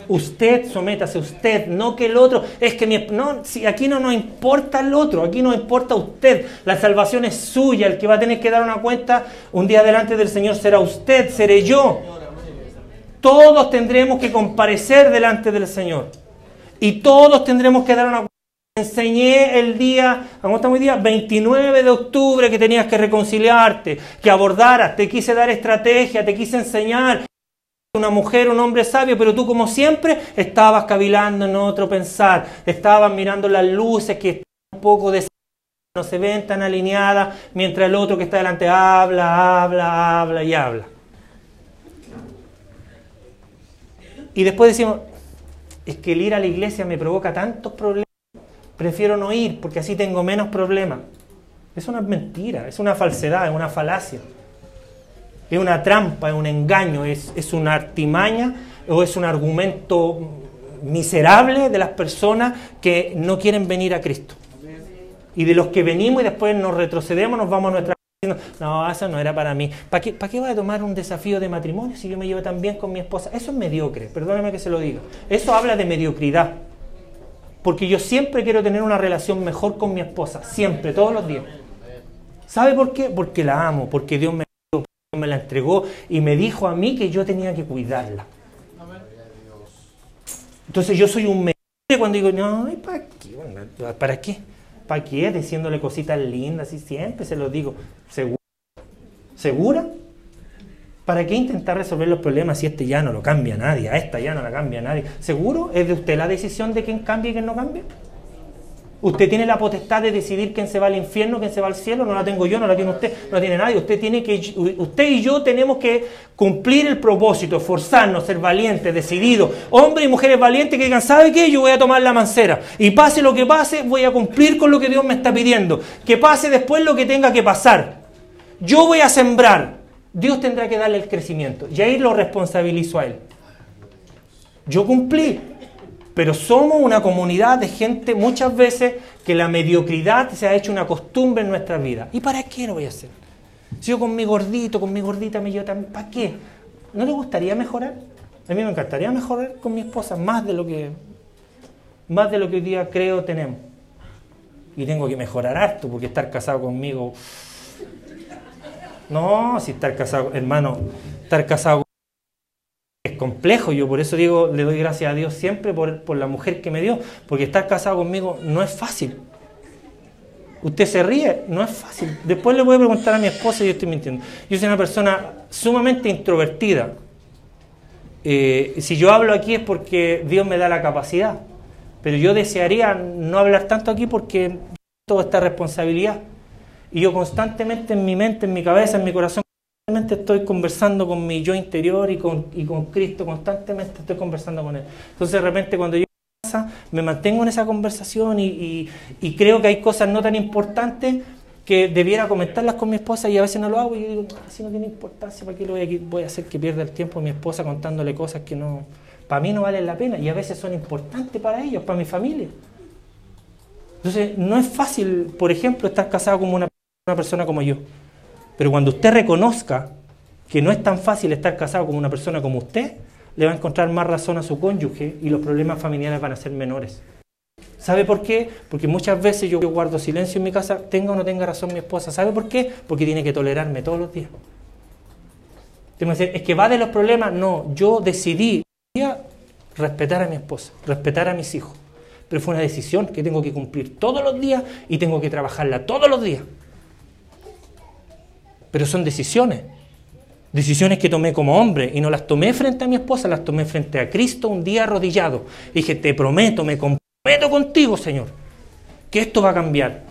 Usted sométase, usted, no que el otro. Es que mi, no, si aquí no nos importa el otro, aquí nos importa usted. La salvación es suya. El que va a tener que dar una cuenta un día delante del Señor será usted, seré yo. Todos tendremos que comparecer delante del Señor. Y todos tendremos que dar una cuenta enseñé el día, ¿cómo estamos hoy día? 29 de octubre que tenías que reconciliarte, que abordaras, te quise dar estrategia, te quise enseñar. Una mujer, un hombre sabio, pero tú como siempre estabas cavilando en otro pensar, estabas mirando las luces que están un poco de no se ven tan alineadas, mientras el otro que está delante habla, habla, habla y habla. Y después decimos, es que el ir a la iglesia me provoca tantos problemas prefiero no ir porque así tengo menos problemas. Es una mentira, es una falsedad, es una falacia. Es una trampa, es un engaño, es, es una artimaña o es un argumento miserable de las personas que no quieren venir a Cristo. Y de los que venimos y después nos retrocedemos, nos vamos a nuestra no, eso no era para mí. ¿Para qué, ¿Para qué voy a tomar un desafío de matrimonio si yo me llevo tan bien con mi esposa? Eso es mediocre, perdóneme que se lo diga. Eso habla de mediocridad. Porque yo siempre quiero tener una relación mejor con mi esposa, siempre, todos los días. ¿Sabe por qué? Porque la amo, porque Dios me, me la entregó y me dijo a mí que yo tenía que cuidarla. Entonces yo soy un mediocre cuando digo, no, ¿para qué? ¿Para qué? ¿Para qué? Diciéndole cositas lindas y siempre se lo digo. ¿Segura? ¿Segura? ¿Para qué intentar resolver los problemas si este ya no lo cambia nadie? A esta ya no la cambia nadie. ¿Seguro? ¿Es de usted la decisión de quién cambia y quién no cambia? Usted tiene la potestad de decidir quién se va al infierno, quién se va al cielo. No la tengo yo, no la tiene usted, no la tiene nadie. Usted tiene que, usted y yo tenemos que cumplir el propósito, esforzarnos, ser valientes, decididos. Hombres y mujeres valientes que digan, ¿sabe qué? Yo voy a tomar la mancera. Y pase lo que pase, voy a cumplir con lo que Dios me está pidiendo. Que pase después lo que tenga que pasar. Yo voy a sembrar. Dios tendrá que darle el crecimiento. Y ahí lo responsabilizo a Él. Yo cumplí, pero somos una comunidad de gente muchas veces que la mediocridad se ha hecho una costumbre en nuestra vida. ¿Y para qué lo voy a hacer? Si yo con mi gordito, con mi gordita me llevo también, ¿para qué? ¿No le gustaría mejorar? A mí me encantaría mejorar con mi esposa más de lo que más de lo que hoy día creo tenemos. Y tengo que mejorar harto porque estar casado conmigo no, si estar casado, hermano, estar casado es complejo. Yo por eso digo, le doy gracias a Dios siempre por, la mujer que me dio, porque estar casado conmigo no es fácil. Usted se ríe, no es fácil. Después le voy a preguntar a mi esposa y yo estoy mintiendo. Yo soy una persona sumamente introvertida. Eh, si yo hablo aquí es porque Dios me da la capacidad. Pero yo desearía no hablar tanto aquí porque toda esta responsabilidad. Y yo constantemente en mi mente, en mi cabeza, en mi corazón, constantemente estoy conversando con mi yo interior y con, y con Cristo, constantemente estoy conversando con Él. Entonces de repente cuando yo me mantengo en esa conversación y, y, creo que hay cosas no tan importantes que debiera comentarlas con mi esposa y a veces no lo hago y yo digo, así no tiene importancia, ¿para qué lo voy a, hacer que pierda el tiempo mi esposa contándole cosas que no, para mí no valen la pena y a veces son importantes para ellos, para mi familia? Entonces no es fácil, por ejemplo, estar casado con una una persona como yo. Pero cuando usted reconozca que no es tan fácil estar casado con una persona como usted, le va a encontrar más razón a su cónyuge y los problemas familiares van a ser menores. ¿Sabe por qué? Porque muchas veces yo guardo silencio en mi casa, tenga o no tenga razón mi esposa. ¿Sabe por qué? Porque tiene que tolerarme todos los días. Tengo que decir, ¿es que va de los problemas? No, yo decidí respetar a mi esposa, respetar a mis hijos. Pero fue una decisión que tengo que cumplir todos los días y tengo que trabajarla todos los días. Pero son decisiones. Decisiones que tomé como hombre y no las tomé frente a mi esposa, las tomé frente a Cristo un día arrodillado. dije, te prometo, me comprometo contigo, Señor, que esto va a cambiar.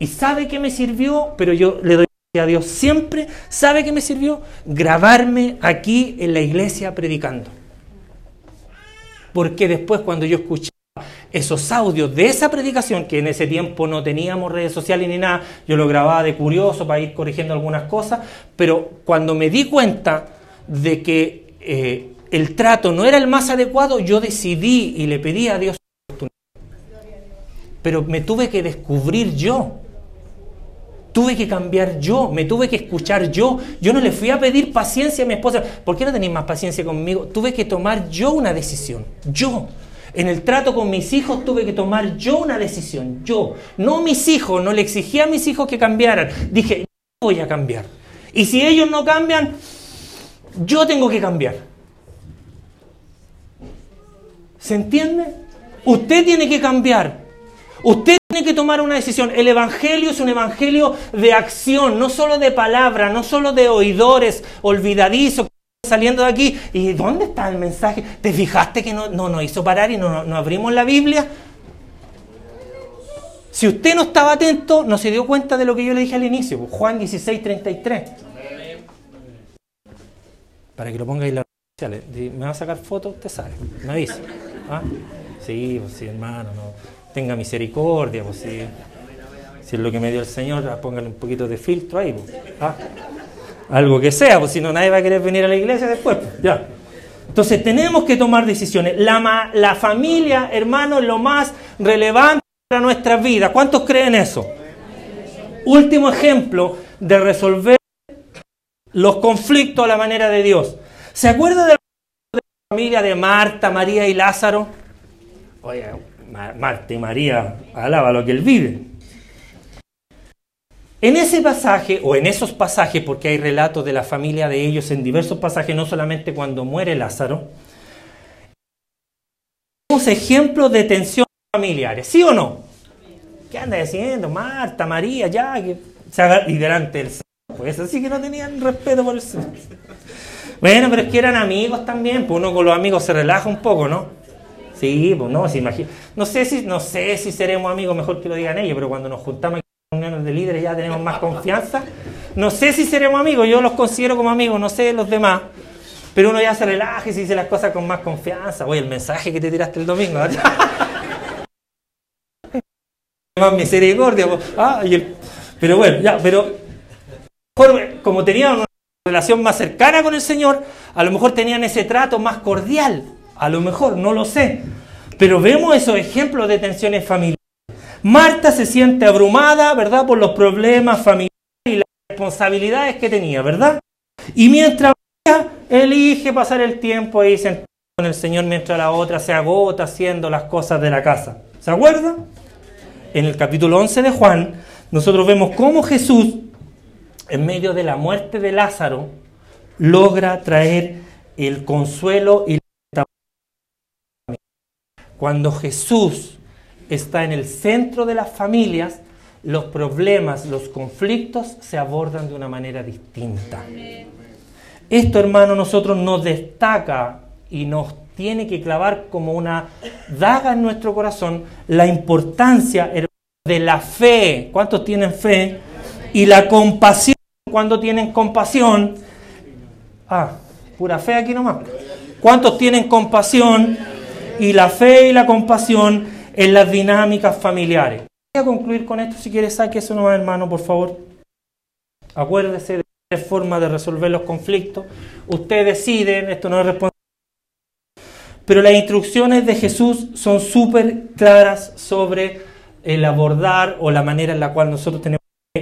Y sabe que me sirvió, pero yo le doy a Dios siempre, ¿sabe que me sirvió? Grabarme aquí en la iglesia predicando. Porque después cuando yo escuché esos audios de esa predicación, que en ese tiempo no teníamos redes sociales ni nada, yo lo grababa de curioso para ir corrigiendo algunas cosas, pero cuando me di cuenta de que eh, el trato no era el más adecuado, yo decidí y le pedí a Dios pero me tuve que descubrir yo. Tuve que cambiar yo, me tuve que escuchar yo. Yo no le fui a pedir paciencia a mi esposa. ¿Por qué no tenéis más paciencia conmigo? Tuve que tomar yo una decisión. Yo. En el trato con mis hijos tuve que tomar yo una decisión, yo, no mis hijos, no le exigí a mis hijos que cambiaran, dije, yo voy a cambiar. Y si ellos no cambian, yo tengo que cambiar. ¿Se entiende? Usted tiene que cambiar. Usted tiene que tomar una decisión. El Evangelio es un Evangelio de acción, no solo de palabra, no solo de oidores olvidadizos saliendo de aquí, ¿y dónde está el mensaje? ¿Te fijaste que no, nos hizo parar y no, no, abrimos la Biblia? Si usted no estaba atento, no se dio cuenta de lo que yo le dije al inicio, pues, Juan 16, 33. Para que lo ponga ahí en las redes sociales. ¿Me va a sacar fotos? Usted sabe. Me avisa. ¿Ah? Sí, pues sí, hermano, no. tenga misericordia, pues. Si es lo que me dio el Señor, póngale un poquito de filtro ahí. Pues. ¿Ah? Algo que sea, pues si no nadie va a querer venir a la iglesia después. Pues, ya. Entonces tenemos que tomar decisiones. La, la familia, hermano, es lo más relevante para nuestras vidas. ¿Cuántos creen eso? Último ejemplo de resolver los conflictos a la manera de Dios. ¿Se acuerda de la familia de Marta, María y Lázaro? Oye, Marta y María, alaba lo que él vive. En ese pasaje, o en esos pasajes, porque hay relatos de la familia de ellos en diversos pasajes, no solamente cuando muere Lázaro, tenemos ejemplos de tensiones familiares, ¿sí o no? ¿Qué anda diciendo? Marta, María, ya, que y delante del. Pues así que no tenían respeto por el. Bueno, pero es que eran amigos también, pues uno con los amigos se relaja un poco, ¿no? Sí, pues no, se imagina. No sé si, no sé si seremos amigos, mejor que lo digan ellos, pero cuando nos juntamos reuniones de líderes ya tenemos más confianza. No sé si seremos amigos, yo los considero como amigos, no sé los demás. Pero uno ya se relaja y se dice las cosas con más confianza. Oye, el mensaje que te tiraste el domingo. más misericordia. Ah, pero bueno, ya, pero como tenían una relación más cercana con el Señor, a lo mejor tenían ese trato más cordial. A lo mejor, no lo sé. Pero vemos esos ejemplos de tensiones familiares. Marta se siente abrumada, ¿verdad?, por los problemas familiares y las responsabilidades que tenía, ¿verdad? Y mientras ella elige pasar el tiempo ahí sentada con el Señor mientras la otra se agota haciendo las cosas de la casa. ¿Se acuerda? En el capítulo 11 de Juan, nosotros vemos cómo Jesús, en medio de la muerte de Lázaro, logra traer el consuelo y la cuando Jesús está en el centro de las familias, los problemas, los conflictos se abordan de una manera distinta. Esto, hermano, nosotros nos destaca y nos tiene que clavar como una daga en nuestro corazón la importancia de la fe. ¿Cuántos tienen fe? Y la compasión. ¿Cuántos tienen compasión? Ah, pura fe aquí nomás. ¿Cuántos tienen compasión? Y la fe y la compasión en las dinámicas familiares. Voy a concluir con esto, si quieres saque eso no hermano, por favor. Acuérdese de tres formas de resolver los conflictos. Usted decide, esto no es responsabilidad. Pero las instrucciones de Jesús son súper claras sobre el abordar o la manera en la cual nosotros tenemos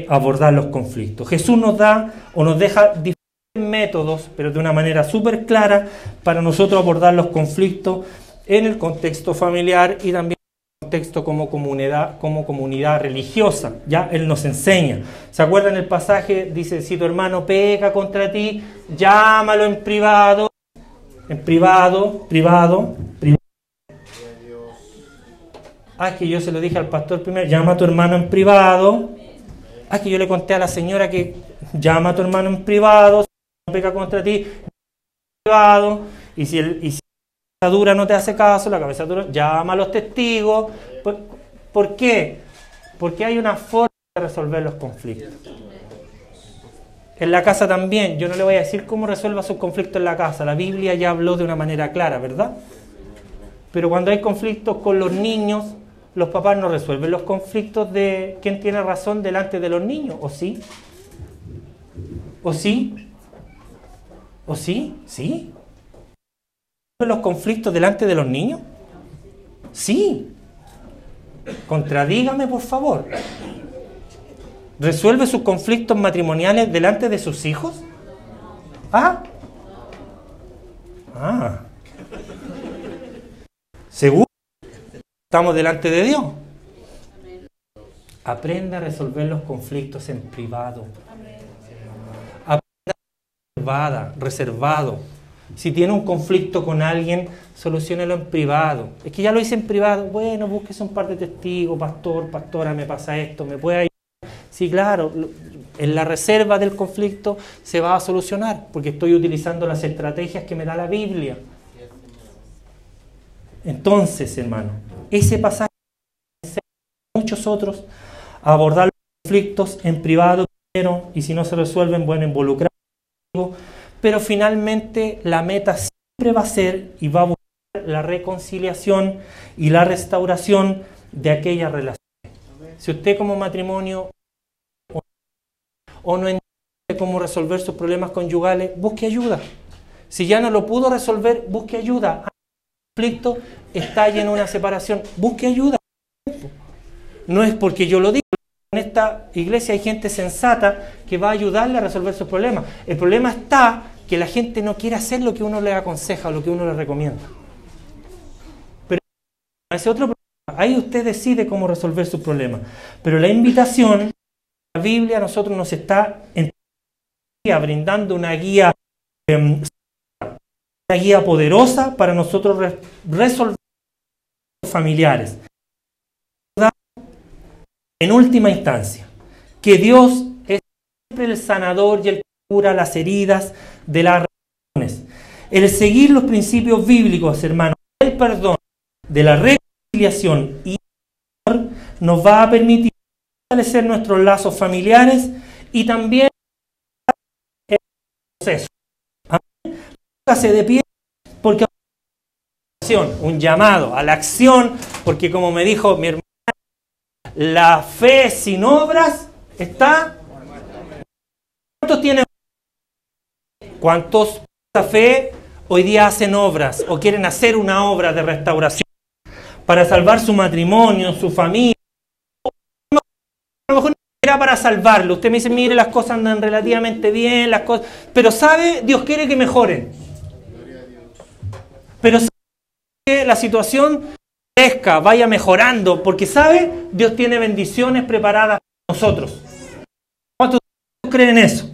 abordar los conflictos. Jesús nos da o nos deja diferentes métodos, pero de una manera súper clara, para nosotros abordar los conflictos en el contexto familiar y también contexto como comunidad, como comunidad religiosa. Ya Él nos enseña. ¿Se acuerdan el pasaje? Dice, si tu hermano peca contra ti, llámalo en privado. En privado, privado, privado. Ah, es que yo se lo dije al pastor primero, llama a tu hermano en privado. Ah, es que yo le conté a la señora que llama a tu hermano en privado, si no peca contra ti, privado. Y si, el, y si dura no te hace caso, la cabeza dura, llama a los testigos. ¿Por, ¿Por qué? Porque hay una forma de resolver los conflictos. En la casa también, yo no le voy a decir cómo resuelva sus conflictos en la casa, la Biblia ya habló de una manera clara, ¿verdad? Pero cuando hay conflictos con los niños, los papás no resuelven los conflictos de quién tiene razón delante de los niños, ¿o sí? ¿O sí? ¿O sí? ¿Sí? ¿Los conflictos delante de los niños? Sí. Contradígame, por favor. ¿Resuelve sus conflictos matrimoniales delante de sus hijos? Ah. Ah. ¿Seguro? Estamos delante de Dios. Aprenda a resolver los conflictos en privado. Aprenda reservada, reservado. Si tiene un conflicto con alguien, solucionelo en privado. Es que ya lo hice en privado. Bueno, búsquese un par de testigos, pastor, pastora, me pasa esto, me puede ayudar. Sí, claro, en la reserva del conflicto se va a solucionar, porque estoy utilizando las estrategias que me da la Biblia. Entonces, hermano, ese pasaje muchos otros abordar los conflictos en privado primero y si no se resuelven, bueno, involucrar. Pero finalmente la meta siempre va a ser y va a buscar la reconciliación y la restauración de aquella relación. Si usted como matrimonio o no entiende cómo resolver sus problemas conyugales, busque ayuda. Si ya no lo pudo resolver, busque ayuda. El conflicto está en una separación, busque ayuda. No es porque yo lo digo. En esta iglesia hay gente sensata que va a ayudarle a resolver sus problemas. El problema está que la gente no quiere hacer lo que uno le aconseja o lo que uno le recomienda. Pero ese otro problema. Ahí usted decide cómo resolver sus problemas. Pero la invitación la Biblia a nosotros nos está brindando una guía, una guía poderosa para nosotros resolver familiares. En última instancia, que Dios es siempre el sanador y el cura las heridas de las relaciones. El seguir los principios bíblicos, hermanos, el perdón, de la reconciliación y nos va a permitir fortalecer nuestros lazos familiares y también el proceso. Póngase de pie porque un llamado a la acción, porque como me dijo mi hermana, la fe sin obras está. ¿Cuántos tienen? ¿Cuántos esa fe hoy día hacen obras o quieren hacer una obra de restauración para salvar su matrimonio, su familia? a lo mejor no era para salvarlo. Usted me dice, mire, las cosas andan relativamente bien, las cosas. Pero sabe, Dios quiere que mejoren. Pero sabe que la situación crezca, vaya mejorando, porque sabe, Dios tiene bendiciones preparadas para nosotros. ¿Cuántos creen eso?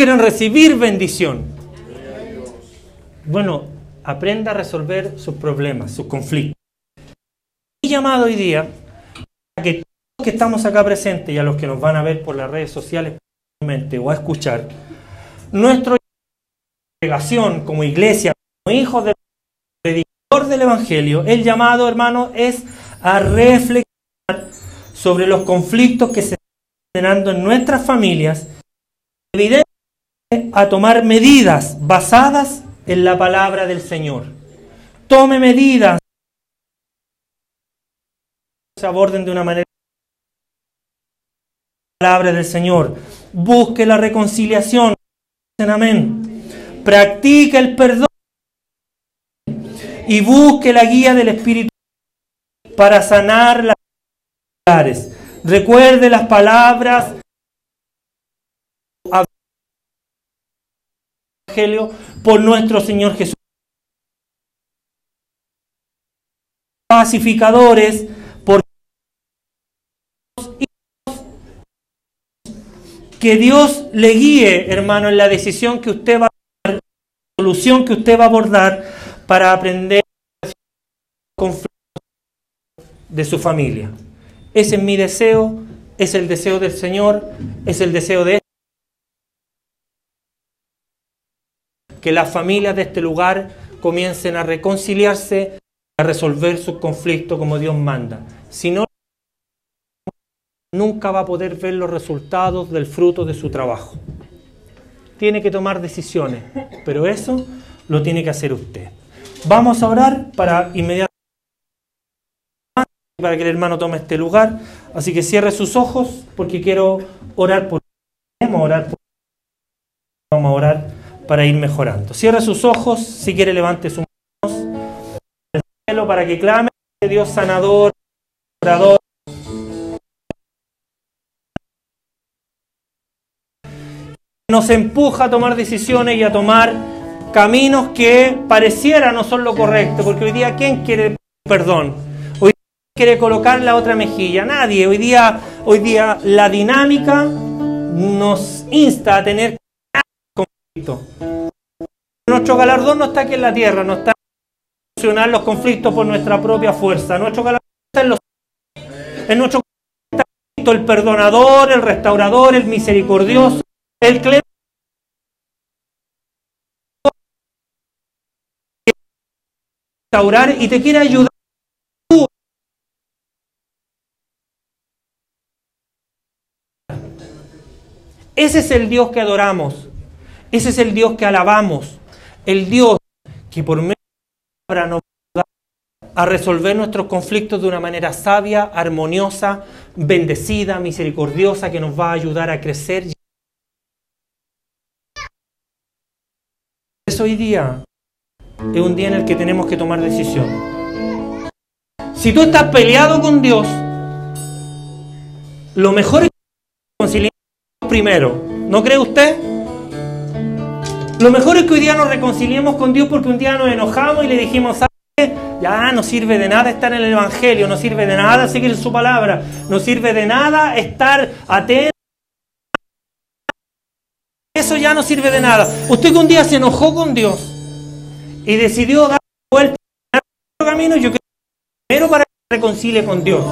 Quieren recibir bendición. Bueno, aprenda a resolver sus problemas, sus conflictos. Mi llamado hoy día que todos los que estamos acá presentes y a los que nos van a ver por las redes sociales o a escuchar, nuestra congregación como iglesia, como hijos del predicador del Evangelio, el llamado, hermano, es a reflexionar sobre los conflictos que se están generando en nuestras familias, evidentemente a tomar medidas basadas en la palabra del Señor. Tome medidas se aborden de una manera palabra del Señor. Busque la reconciliación. Amén. Practique el perdón y busque la guía del Espíritu para sanar las Recuerde las palabras Evangelio por nuestro Señor Jesús. Pacificadores, por que Dios le guíe, hermano, en la decisión que usted va a tomar, la solución que usted va a abordar para aprender conflictos de su familia. Ese es mi deseo, es el deseo del Señor, es el deseo de que las familias de este lugar comiencen a reconciliarse, a resolver sus conflictos como Dios manda. Si no, nunca va a poder ver los resultados del fruto de su trabajo. Tiene que tomar decisiones, pero eso lo tiene que hacer usted. Vamos a orar para inmediatamente para que el hermano tome este lugar. Así que cierre sus ojos porque quiero orar por Vamos a orar por Vamos a orar para ir mejorando. Cierre sus ojos, si quiere levante sus manos al cielo para que clame Dios sanador, orador. Nos empuja a tomar decisiones y a tomar caminos que pareciera no son lo correcto, porque hoy día ¿quién quiere perdón? Hoy día quiere colocar la otra mejilla, nadie. Hoy día, hoy día la dinámica nos insta a tener. Nuestro galardón no está aquí en la tierra, no está en solucionar los conflictos por nuestra propia fuerza. Nuestro galardón está en los en nuestro está el perdonador, el restaurador, el misericordioso, el clemente restaurar y te quiere ayudar. Ese es el Dios que adoramos. Ese es el Dios que alabamos. El Dios que por medio de la palabra nos ayuda a resolver nuestros conflictos de una manera sabia, armoniosa, bendecida, misericordiosa, que nos va a ayudar a crecer. Es hoy día es un día en el que tenemos que tomar decisiones. Si tú estás peleado con Dios, lo mejor es reconciliar primero. ¿No cree usted? Lo mejor es que hoy día nos reconciliemos con Dios porque un día nos enojamos y le dijimos, ¿sabes? Ya no sirve de nada estar en el Evangelio, no sirve de nada seguir su palabra, no sirve de nada estar atento. Eso ya no sirve de nada. Usted que un día se enojó con Dios y decidió dar vuelta otro camino, yo quiero primero para que se reconcilie con Dios.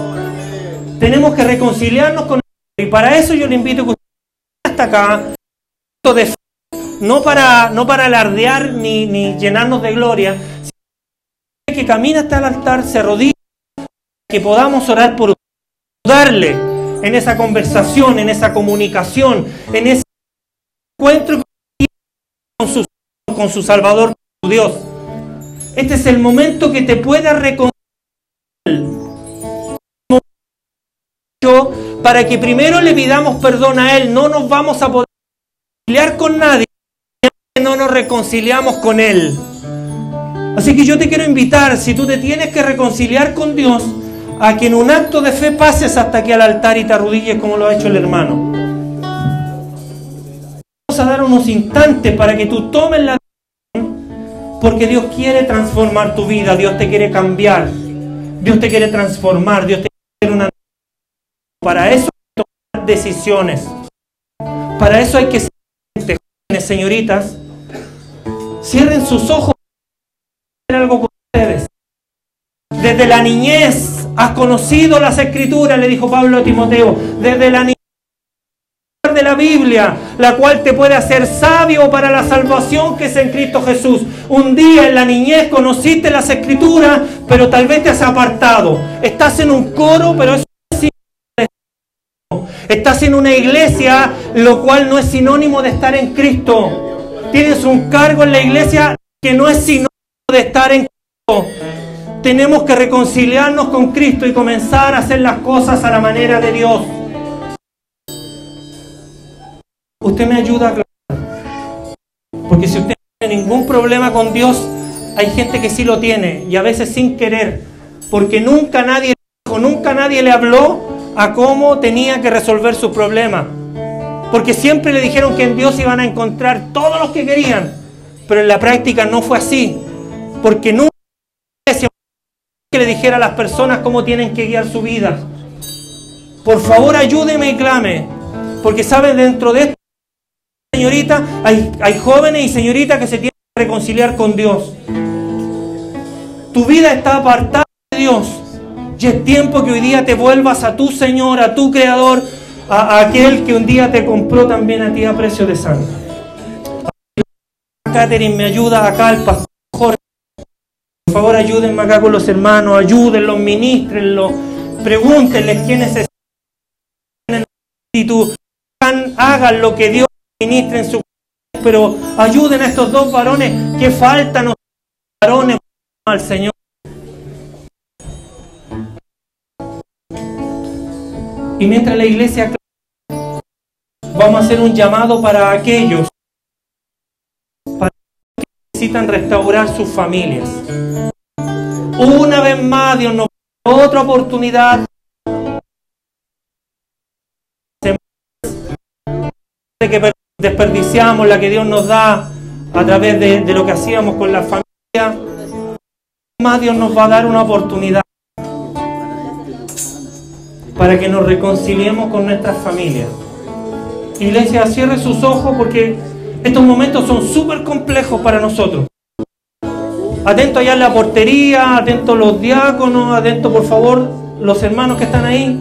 Tenemos que reconciliarnos con Dios. Y para eso yo le invito a que usted hasta acá, no para, no para alardear ni, ni llenarnos de gloria, sino que camina hasta el altar, se arrodilla, que podamos orar por darle en esa conversación, en esa comunicación, en ese encuentro con su, con su Salvador, con su Dios. Este es el momento que te pueda reconciliar para que primero le pidamos perdón a Él. No nos vamos a poder reconciliar con nadie no nos reconciliamos con Él. Así que yo te quiero invitar, si tú te tienes que reconciliar con Dios, a que en un acto de fe pases hasta aquí al altar y te arrodilles como lo ha hecho el hermano. Vamos a dar unos instantes para que tú tomes la decisión, porque Dios quiere transformar tu vida, Dios te quiere cambiar, Dios te quiere transformar, Dios te quiere una... Para eso hay que tomar decisiones. Para eso hay que ser señoritas Cierren sus ojos algo con ustedes. Desde la niñez has conocido las escrituras, le dijo Pablo a Timoteo. Desde la niñez de la Biblia, la cual te puede hacer sabio para la salvación que es en Cristo Jesús. Un día en la niñez conociste las escrituras, pero tal vez te has apartado. Estás en un coro, pero eso Estás en una iglesia, lo cual no es sinónimo de estar en Cristo tienes un cargo en la iglesia que no es sino de estar en Cristo. Tenemos que reconciliarnos con Cristo y comenzar a hacer las cosas a la manera de Dios. Usted me ayuda a Porque si usted no tiene ningún problema con Dios, hay gente que sí lo tiene y a veces sin querer. Porque nunca nadie nunca nadie le habló, a cómo tenía que resolver sus problemas. Porque siempre le dijeron que en Dios iban a encontrar todos los que querían. Pero en la práctica no fue así. Porque nunca que le dijera a las personas cómo tienen que guiar su vida. Por favor, ayúdeme y clame. Porque saben, dentro de esta señorita hay, hay jóvenes y señoritas que se tienen que reconciliar con Dios. Tu vida está apartada de Dios. Y es tiempo que hoy día te vuelvas a tu Señor, a tu Creador, a, aquel que un día te compró también a ti a precio de sangre. Catherine me ayuda acá el pastor Por favor, ayúdenme acá con los hermanos, ayúdenlos, ministrenlos, pregúntenles quién necesitan tú hagan lo que Dios ministre en su pero ayuden a estos dos varones que faltan varones al Señor. Y mientras la iglesia vamos a hacer un llamado para aquellos para que necesitan restaurar sus familias. Una vez más Dios nos da otra oportunidad. Que desperdiciamos, la que Dios nos da a través de, lo que hacíamos con la familia, más Dios nos va a dar una oportunidad para que nos reconciliemos con nuestras familias. Iglesia, cierre sus ojos porque estos momentos son súper complejos para nosotros. Atento allá en la portería, atento los diáconos, atento por favor los hermanos que están ahí.